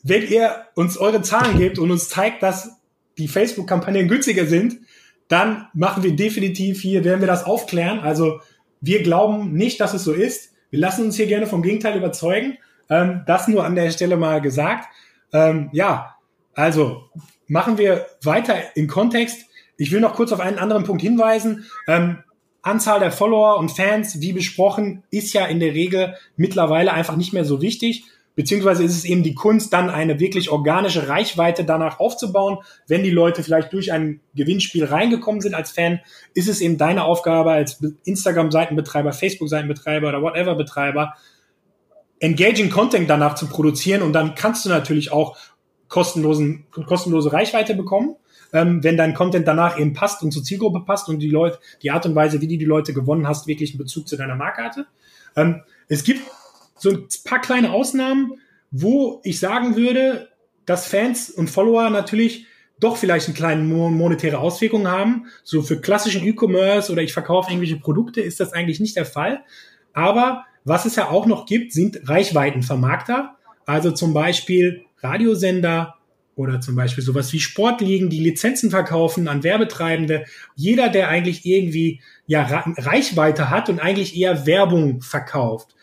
Wenn ihr uns eure Zahlen gebt und uns zeigt, dass die Facebook-Kampagnen günstiger sind, dann machen wir definitiv hier, werden wir das aufklären. Also wir glauben nicht, dass es so ist. Wir lassen uns hier gerne vom Gegenteil überzeugen. Ähm, das nur an der Stelle mal gesagt. Ähm, ja, also machen wir weiter im Kontext. Ich will noch kurz auf einen anderen Punkt hinweisen. Ähm, Anzahl der Follower und Fans, wie besprochen, ist ja in der Regel mittlerweile einfach nicht mehr so wichtig. Beziehungsweise ist es eben die Kunst, dann eine wirklich organische Reichweite danach aufzubauen. Wenn die Leute vielleicht durch ein Gewinnspiel reingekommen sind als Fan, ist es eben deine Aufgabe als Instagram-Seitenbetreiber, Facebook-Seitenbetreiber oder whatever-Betreiber, engaging Content danach zu produzieren und dann kannst du natürlich auch kostenlosen, kostenlose Reichweite bekommen ähm, wenn dein Content danach eben passt und zur Zielgruppe passt und die Leute, die Art und Weise, wie du die Leute gewonnen hast, wirklich einen Bezug zu deiner Marke hatte. Ähm, es gibt so ein paar kleine Ausnahmen, wo ich sagen würde, dass Fans und Follower natürlich doch vielleicht eine kleine monetäre Auswirkung haben. So für klassischen E-Commerce oder ich verkaufe irgendwelche Produkte ist das eigentlich nicht der Fall. Aber was es ja auch noch gibt, sind Reichweitenvermarkter. Also zum Beispiel Radiosender, oder zum Beispiel sowas wie Sportligen, die Lizenzen verkaufen an Werbetreibende. Jeder, der eigentlich irgendwie ja Reichweite hat und eigentlich eher Werbung verkauft.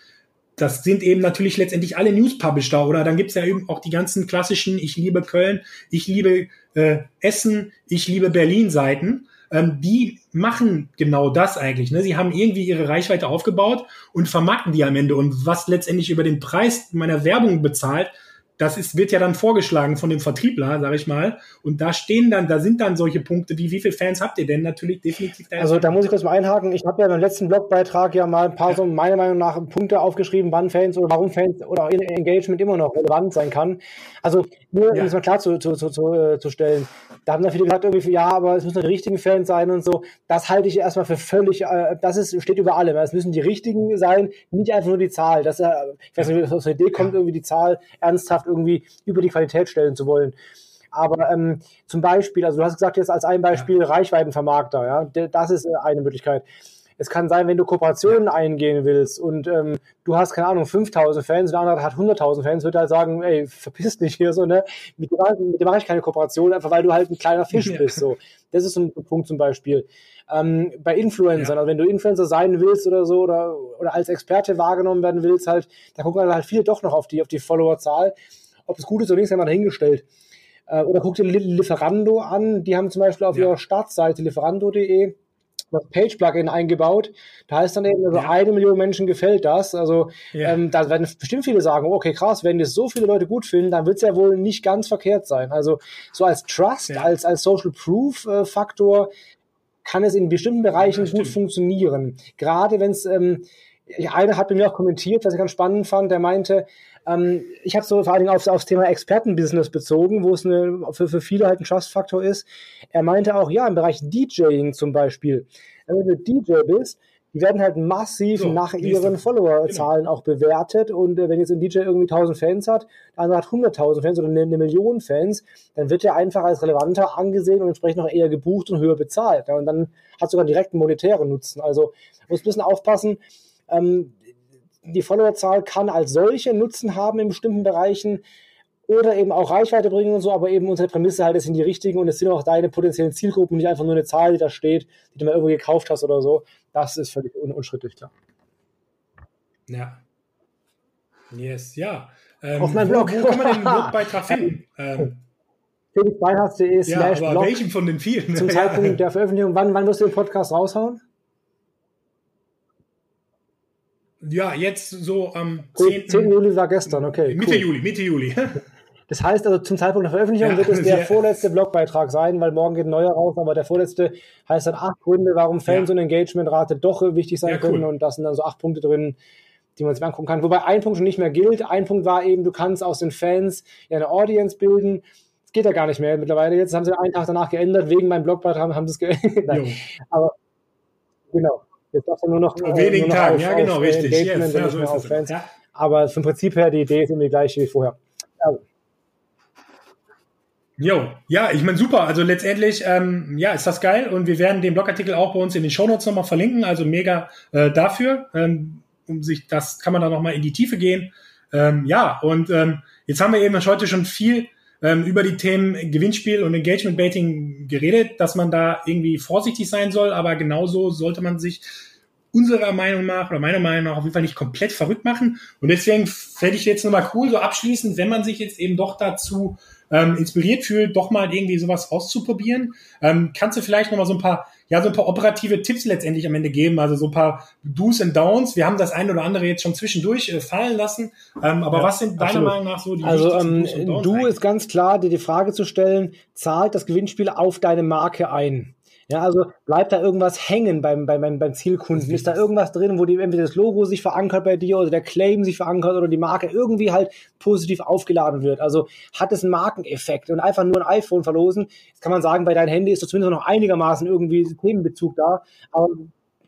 Das sind eben natürlich letztendlich alle News-Publisher oder dann gibt's ja eben auch die ganzen klassischen Ich liebe Köln, ich liebe äh, Essen, ich liebe Berlin-Seiten. Ähm, die machen genau das eigentlich. Ne? Sie haben irgendwie ihre Reichweite aufgebaut und vermarkten die am Ende. Und was letztendlich über den Preis meiner Werbung bezahlt, das ist, wird ja dann vorgeschlagen von dem Vertriebler, sage ich mal. Und da stehen dann, da sind dann solche Punkte wie, wie viele Fans habt ihr denn? Natürlich definitiv. Also da muss ich kurz mal einhaken. Ich habe ja beim letzten Blogbeitrag ja mal ein paar ja. so meiner Meinung nach Punkte aufgeschrieben, wann Fans oder warum Fans oder Engagement immer noch relevant sein kann. Also nur, ja. um es mal klar zu, zu, zu, zu, äh, zu stellen. Da haben dann viele gesagt, irgendwie, ja, aber es müssen die richtigen Fans sein und so. Das halte ich erstmal für völlig, äh, das ist, steht über allem. Es müssen die richtigen sein, nicht einfach nur die Zahl. Das, äh, ich weiß nicht, aus der Idee kommt, irgendwie die Zahl ernsthaft irgendwie über die Qualität stellen zu wollen. Aber ähm, zum Beispiel, also du hast gesagt jetzt als ein Beispiel ja. Reichweitenvermarkter, ja, das ist äh, eine Möglichkeit. Es kann sein, wenn du Kooperationen eingehen willst und ähm, du hast, keine Ahnung, 5000 Fans, der andere hat 100.000 Fans, wird halt sagen, ey, verpiss dich hier so, ne? Mit dem, mit dem mache ich keine Kooperation, einfach weil du halt ein kleiner Fisch ja. bist, so. Das ist so ein Punkt zum Beispiel. Ähm, bei Influencern, ja. also wenn du Influencer sein willst oder so oder, oder als Experte wahrgenommen werden willst, halt, da gucken halt viele doch noch auf die, auf die Followerzahl. Ob es gut ist oder nicht, ist einmal dahingestellt. Äh, oder guck dir Lieferando an. Die haben zum Beispiel auf ja. ihrer Startseite lieferando.de das Page-Plugin eingebaut. Da heißt dann eben, also ja. eine Million Menschen gefällt das. Also ja. ähm, da werden bestimmt viele sagen, okay, krass, wenn das so viele Leute gut finden, dann wird es ja wohl nicht ganz verkehrt sein. Also so als Trust, ja. als, als Social Proof-Faktor äh, kann es in bestimmten Bereichen gut funktionieren. Gerade wenn es, ähm, einer hat bei mir auch kommentiert, was ich ganz spannend fand, der meinte, ähm, ich habe so vor allen Dingen aufs, aufs Thema Expertenbusiness bezogen, wo es eine, für, für viele halt ein Trust-Faktor ist. Er meinte auch, ja, im Bereich DJing zum Beispiel, wenn du DJ bist, die werden halt massiv so, nach ihren Followerzahlen auch bewertet. Und äh, wenn jetzt ein DJ irgendwie 1000 Fans hat, der andere hat 100.000 Fans oder eine, eine, Million Fans, dann wird er einfach als relevanter angesehen und entsprechend auch eher gebucht und höher bezahlt. Ja, und dann hat sogar direkten monetären Nutzen. Also muss ein bisschen aufpassen. Ähm, die Followerzahl kann als solche Nutzen haben in bestimmten Bereichen oder eben auch Reichweite bringen und so, aber eben unsere Prämisse halt, es sind die richtigen und es sind auch deine potenziellen Zielgruppen, nicht einfach nur eine Zahl, die da steht, die du mal irgendwo gekauft hast oder so. Das ist völlig un unschrittlich, klar. Ja. Yes, ja. Ähm, Auf meinem Blog. Wo kann man den Blogbeitrag finden? ähm, felixbeiharz.de slash ja, aber welchen von den vielen? Zum Zeitpunkt der Veröffentlichung. Wann, wann wirst du den Podcast raushauen? Ja, jetzt so am 10. 10. Juli war gestern, okay. Mitte cool. Juli, Mitte Juli. Das heißt also, zum Zeitpunkt der Veröffentlichung ja, wird es der vorletzte Blogbeitrag sein, weil morgen geht ein neuer raus, aber der vorletzte heißt dann acht Gründe, warum Fans ja. und Engagementrate doch wichtig sein ja, cool. können und da sind dann so acht Punkte drin, die man sich angucken kann. Wobei ein Punkt schon nicht mehr gilt. Ein Punkt war eben, du kannst aus den Fans eine Audience bilden. Das geht ja gar nicht mehr mittlerweile. Jetzt haben sie einen Tag danach geändert, wegen meinem Blogbeitrag haben, haben sie es geändert. Aber genau. Jetzt darfst du nur noch. Vor wenigen Tagen, ja, genau, äh, richtig. Yes. Ja, so auf Fans. Ja. Aber vom Prinzip her, die Idee ist immer die gleiche wie vorher. Also. Jo, ja, ich meine super. Also letztendlich, ähm, ja, ist das geil und wir werden den Blogartikel auch bei uns in den Shownotes nochmal verlinken. Also mega äh, dafür. Ähm, um sich, das kann man da nochmal in die Tiefe gehen. Ähm, ja, und ähm, jetzt haben wir eben heute schon viel ähm, über die Themen Gewinnspiel und Engagement Baiting geredet, dass man da irgendwie vorsichtig sein soll, aber genauso sollte man sich unserer Meinung nach oder meiner Meinung nach auf jeden Fall nicht komplett verrückt machen. Und deswegen fände ich jetzt nochmal cool, so abschließend, wenn man sich jetzt eben doch dazu ähm, inspiriert fühlt, doch mal irgendwie sowas auszuprobieren. Ähm, kannst du vielleicht nochmal so ein paar, ja, so ein paar operative Tipps letztendlich am Ende geben, also so ein paar Do's and Don'ts. Wir haben das eine oder andere jetzt schon zwischendurch äh, fallen lassen. Ähm, aber ja, was sind deiner absolut. Meinung nach so die Also ähm, du ist ganz klar, dir die Frage zu stellen, zahlt das Gewinnspiel auf deine Marke ein? Ja, also bleibt da irgendwas hängen beim, beim, beim, Zielkunden? Ist da irgendwas drin, wo die, entweder das Logo sich verankert bei dir oder der Claim sich verankert oder die Marke irgendwie halt positiv aufgeladen wird? Also hat es einen Markeneffekt und einfach nur ein iPhone verlosen? Jetzt kann man sagen, bei deinem Handy ist zumindest noch einigermaßen irgendwie Themenbezug da. Aber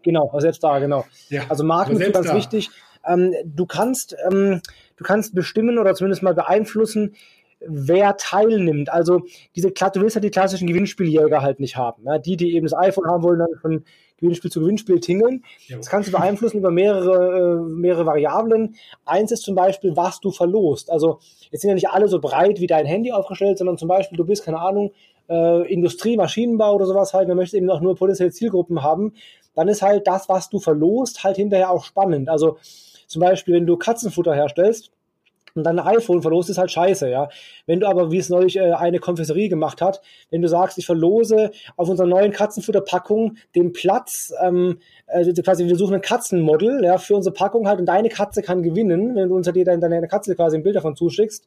genau, selbst da, genau. Ja, also Markenbezug ganz da. wichtig. Ähm, du kannst, ähm, du kannst bestimmen oder zumindest mal beeinflussen, wer teilnimmt. Also diese, du willst ja die klassischen Gewinnspieljäger halt nicht haben. Ja? Die, die eben das iPhone haben wollen, dann von Gewinnspiel zu Gewinnspiel tingeln. Ja. Das kannst du beeinflussen über mehrere, äh, mehrere Variablen. Eins ist zum Beispiel, was du verlost. Also jetzt sind ja nicht alle so breit wie dein Handy aufgestellt, sondern zum Beispiel, du bist, keine Ahnung, äh, Industrie, Maschinenbau oder sowas halt, dann möchtest eben auch nur potenzielle Zielgruppen haben, dann ist halt das, was du verlost, halt hinterher auch spannend. Also zum Beispiel, wenn du Katzenfutter herstellst, und dann ein iPhone verlost, ist halt scheiße, ja. Wenn du aber, wie es neulich äh, eine Konfessorie gemacht hat, wenn du sagst, ich verlose auf unserer neuen Katzenfutterpackung den Platz, ähm, also quasi wir suchen ein Katzenmodel, ja, für unsere Packung halt und deine Katze kann gewinnen, wenn du unter dir deine, deine Katze quasi ein Bild davon zuschickst,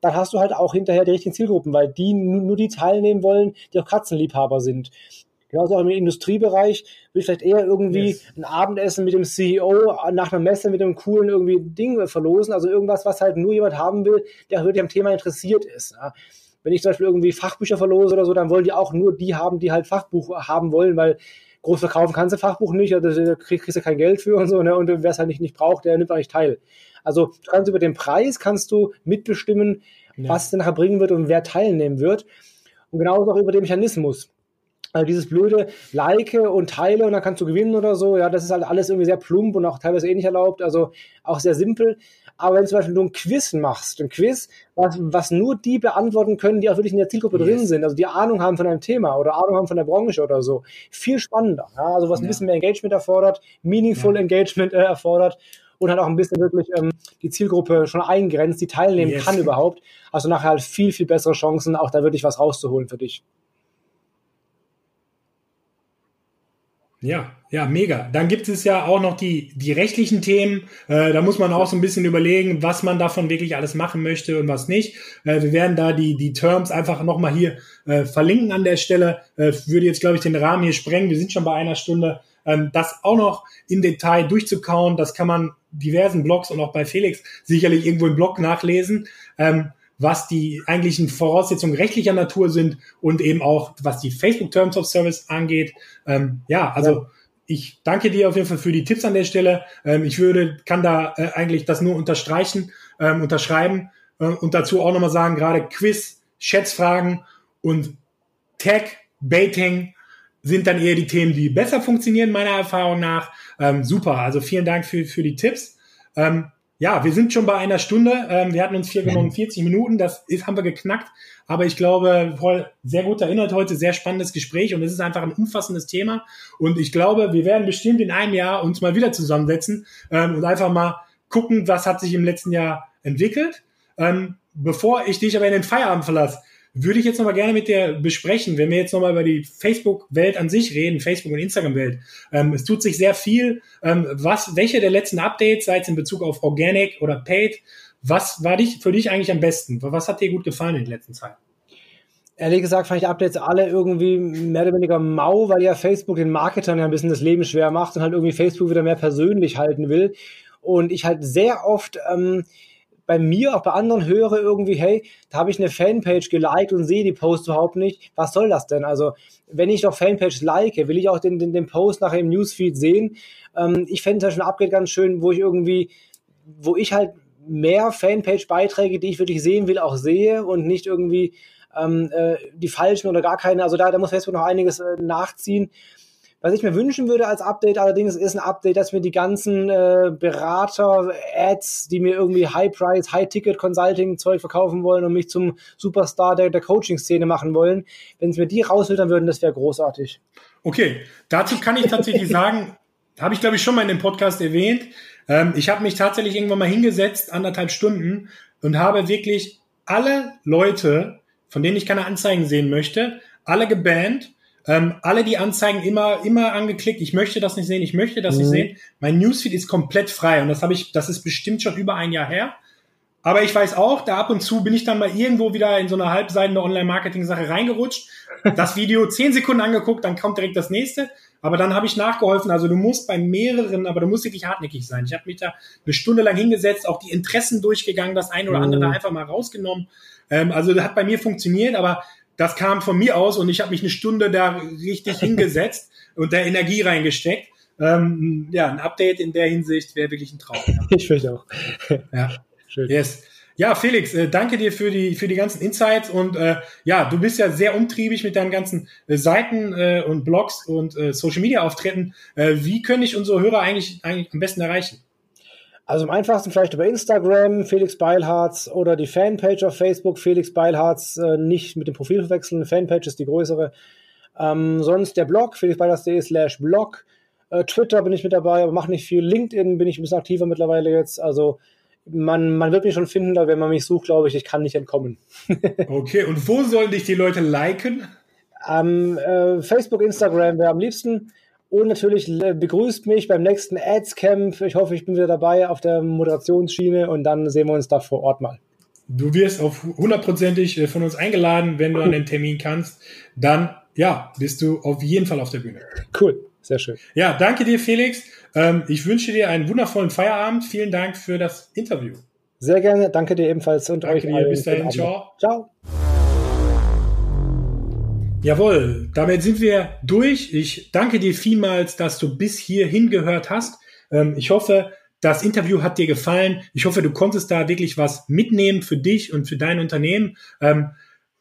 dann hast du halt auch hinterher die richtigen Zielgruppen, weil die nur die teilnehmen wollen, die auch Katzenliebhaber sind. Genauso auch im Industriebereich will ich vielleicht eher irgendwie yes. ein Abendessen mit dem CEO nach einer Messe mit einem coolen irgendwie Ding verlosen. Also irgendwas, was halt nur jemand haben will, der wirklich am Thema interessiert ist. Ja. Wenn ich zum Beispiel irgendwie Fachbücher verlose oder so, dann wollen die auch nur die haben, die halt Fachbuch haben wollen, weil groß verkaufen kannst du Fachbuch nicht, also da kriegst du kein Geld für und so, ne? Und wer es halt nicht, nicht braucht, der nimmt auch nicht teil. Also du kannst über den Preis kannst du mitbestimmen, ja. was es nachher bringen wird und wer teilnehmen wird. Und genauso auch über den Mechanismus. Also dieses blöde Like und Teile und dann kannst du gewinnen oder so, ja, das ist halt alles irgendwie sehr plump und auch teilweise eh nicht erlaubt, also auch sehr simpel. Aber wenn zum Beispiel du ein Quiz machst, ein Quiz, was, was nur die beantworten können, die auch wirklich in der Zielgruppe yes. drin sind, also die Ahnung haben von einem Thema oder Ahnung haben von der Branche oder so, viel spannender. Ja, also was ein bisschen mehr Engagement erfordert, meaningful ja. Engagement äh, erfordert und halt auch ein bisschen wirklich ähm, die Zielgruppe schon eingrenzt, die teilnehmen yes. kann überhaupt. Also nachher halt viel, viel bessere Chancen, auch da wirklich was rauszuholen für dich. Ja, ja, mega. Dann gibt es ja auch noch die, die rechtlichen Themen. Äh, da muss man auch so ein bisschen überlegen, was man davon wirklich alles machen möchte und was nicht. Äh, wir werden da die, die Terms einfach nochmal hier äh, verlinken an der Stelle. Äh, würde jetzt, glaube ich, den Rahmen hier sprengen. Wir sind schon bei einer Stunde. Ähm, das auch noch im Detail durchzukauen, das kann man diversen Blogs und auch bei Felix sicherlich irgendwo im Blog nachlesen. Ähm, was die eigentlichen Voraussetzungen rechtlicher Natur sind und eben auch, was die Facebook Terms of Service angeht. Ähm, ja, also ja. ich danke dir auf jeden Fall für die Tipps an der Stelle. Ähm, ich würde, kann da äh, eigentlich das nur unterstreichen, ähm, unterschreiben äh, und dazu auch nochmal sagen, gerade Quiz, Schätzfragen und Tag, Baiting sind dann eher die Themen, die besser funktionieren, meiner Erfahrung nach. Ähm, super, also vielen Dank für, für die Tipps. Ähm, ja, wir sind schon bei einer Stunde. Ähm, wir hatten uns vier genommen, 40 Minuten. Das ist, haben wir geknackt. Aber ich glaube, voll sehr guter Inhalt heute, sehr spannendes Gespräch und es ist einfach ein umfassendes Thema. Und ich glaube, wir werden bestimmt in einem Jahr uns mal wieder zusammensetzen ähm, und einfach mal gucken, was hat sich im letzten Jahr entwickelt. Ähm, bevor ich dich aber in den Feierabend verlasse, würde ich jetzt nochmal gerne mit dir besprechen, wenn wir jetzt nochmal über die Facebook-Welt an sich reden, Facebook- und Instagram-Welt. Ähm, es tut sich sehr viel. Ähm, was, welche der letzten Updates, sei es in Bezug auf Organic oder Paid, was war dich, für dich eigentlich am besten? Was hat dir gut gefallen in der letzten Zeit? Ehrlich gesagt fand ich Updates alle irgendwie mehr oder weniger mau, weil ja Facebook den Marketern ja ein bisschen das Leben schwer macht und halt irgendwie Facebook wieder mehr persönlich halten will. Und ich halt sehr oft ähm, bei mir, auch bei anderen höre irgendwie, hey, da habe ich eine Fanpage geliked und sehe die Post überhaupt nicht. Was soll das denn? Also, wenn ich doch Fanpage like, will ich auch den, den, den Post nachher im Newsfeed sehen. Ähm, ich fände es ja schon Upgrade ganz schön, wo ich irgendwie, wo ich halt mehr Fanpage-Beiträge, die ich wirklich sehen will, auch sehe und nicht irgendwie ähm, äh, die falschen oder gar keine. Also da, da muss Facebook noch einiges äh, nachziehen. Was ich mir wünschen würde als Update allerdings ist ein Update, dass mir die ganzen äh, Berater-Ads, die mir irgendwie High-Price, High-Ticket-Consulting-Zeug verkaufen wollen und mich zum Superstar der, der Coaching-Szene machen wollen, wenn sie mir die rausfiltern würden, das wäre großartig. Okay, dazu kann ich tatsächlich sagen, habe ich glaube ich schon mal in dem Podcast erwähnt. Ähm, ich habe mich tatsächlich irgendwann mal hingesetzt, anderthalb Stunden, und habe wirklich alle Leute, von denen ich keine Anzeigen sehen möchte, alle gebannt ähm, alle die Anzeigen immer, immer angeklickt. Ich möchte das nicht sehen, ich möchte das mhm. nicht sehen. Mein Newsfeed ist komplett frei und das habe ich, das ist bestimmt schon über ein Jahr her. Aber ich weiß auch, da ab und zu bin ich dann mal irgendwo wieder in so eine halbseidene Online-Marketing-Sache reingerutscht. Das Video zehn Sekunden angeguckt, dann kommt direkt das nächste. Aber dann habe ich nachgeholfen. Also du musst bei mehreren, aber du musst wirklich hartnäckig sein. Ich habe mich da eine Stunde lang hingesetzt, auch die Interessen durchgegangen, das eine oder andere mhm. da einfach mal rausgenommen. Ähm, also das hat bei mir funktioniert, aber das kam von mir aus und ich habe mich eine Stunde da richtig hingesetzt und da Energie reingesteckt. Ähm, ja, ein Update in der Hinsicht wäre wirklich ein Traum. Ja. Ich finde auch. Ja, schön. Yes. Ja, Felix, äh, danke dir für die für die ganzen Insights und äh, ja, du bist ja sehr umtriebig mit deinen ganzen äh, Seiten äh, und Blogs und äh, Social Media Auftritten. Wie können ich unsere Hörer eigentlich eigentlich am besten erreichen? Also am einfachsten vielleicht über Instagram, Felix Beilharz oder die Fanpage auf Facebook, Felix Beilharz, äh, nicht mit dem Profil verwechseln, Fanpage ist die größere. Ähm, sonst der Blog, felixbeilharz.de slash blog. Äh, Twitter bin ich mit dabei, aber mache nicht viel. LinkedIn bin ich ein bisschen aktiver mittlerweile jetzt. Also man, man wird mich schon finden, wenn man mich sucht, glaube ich, ich kann nicht entkommen. okay, und wo sollen dich die Leute liken? Ähm, äh, Facebook, Instagram wäre am liebsten. Und natürlich äh, begrüßt mich beim nächsten Ads Camp. Ich hoffe, ich bin wieder dabei auf der Moderationsschiene und dann sehen wir uns da vor Ort mal. Du wirst auf hundertprozentig äh, von uns eingeladen, wenn du an den Termin kannst. Dann, ja, bist du auf jeden Fall auf der Bühne. Cool, sehr schön. Ja, danke dir, Felix. Ähm, ich wünsche dir einen wundervollen Feierabend. Vielen Dank für das Interview. Sehr gerne. Danke dir ebenfalls und danke euch. Dir. Bis dahin. Ciao. Ciao. Jawohl, damit sind wir durch. Ich danke dir vielmals, dass du bis hierhin gehört hast. Ähm, ich hoffe, das Interview hat dir gefallen. Ich hoffe, du konntest da wirklich was mitnehmen für dich und für dein Unternehmen. Ähm,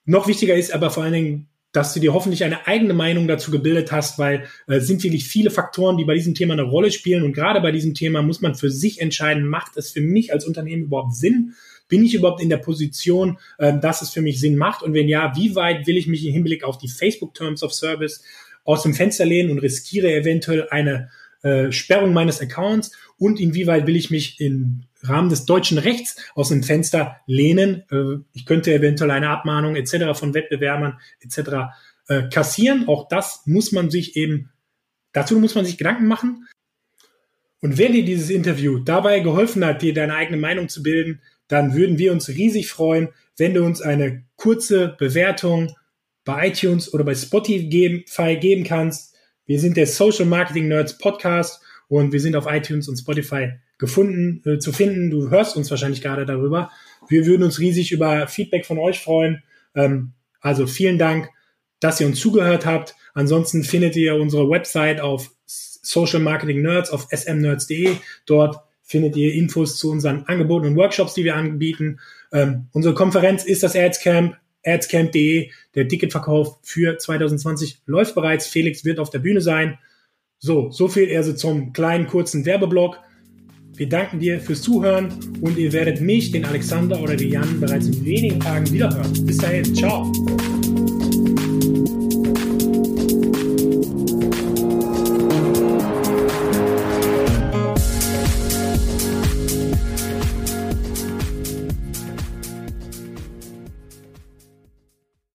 noch wichtiger ist aber vor allen Dingen, dass du dir hoffentlich eine eigene Meinung dazu gebildet hast, weil äh, sind wirklich viele Faktoren, die bei diesem Thema eine Rolle spielen. Und gerade bei diesem Thema muss man für sich entscheiden, macht es für mich als Unternehmen überhaupt Sinn? Bin ich überhaupt in der Position, ähm, dass es für mich Sinn macht? Und wenn ja, wie weit will ich mich im Hinblick auf die Facebook Terms of Service aus dem Fenster lehnen und riskiere eventuell eine äh, Sperrung meines Accounts? Und inwieweit will ich mich im Rahmen des deutschen Rechts aus dem Fenster lehnen? Äh, ich könnte eventuell eine Abmahnung etc. von Wettbewerbern etc. Äh, kassieren. Auch das muss man sich eben, dazu muss man sich Gedanken machen. Und wenn dir dieses Interview dabei geholfen hat, dir deine eigene Meinung zu bilden, dann würden wir uns riesig freuen, wenn du uns eine kurze Bewertung bei iTunes oder bei Spotify geben, kannst. Wir sind der Social Marketing Nerds Podcast und wir sind auf iTunes und Spotify gefunden, äh, zu finden. Du hörst uns wahrscheinlich gerade darüber. Wir würden uns riesig über Feedback von euch freuen. Ähm, also vielen Dank, dass ihr uns zugehört habt. Ansonsten findet ihr unsere Website auf Social Marketing Nerds auf smnerds.de. Dort findet ihr Infos zu unseren Angeboten und Workshops, die wir anbieten. Ähm, unsere Konferenz ist das Adscamp, adscamp.de. Der Ticketverkauf für 2020 läuft bereits. Felix wird auf der Bühne sein. So, so viel also zum kleinen, kurzen Werbeblock. Wir danken dir fürs Zuhören und ihr werdet mich, den Alexander oder den Jan bereits in wenigen Tagen wiederhören. Bis dahin, ciao.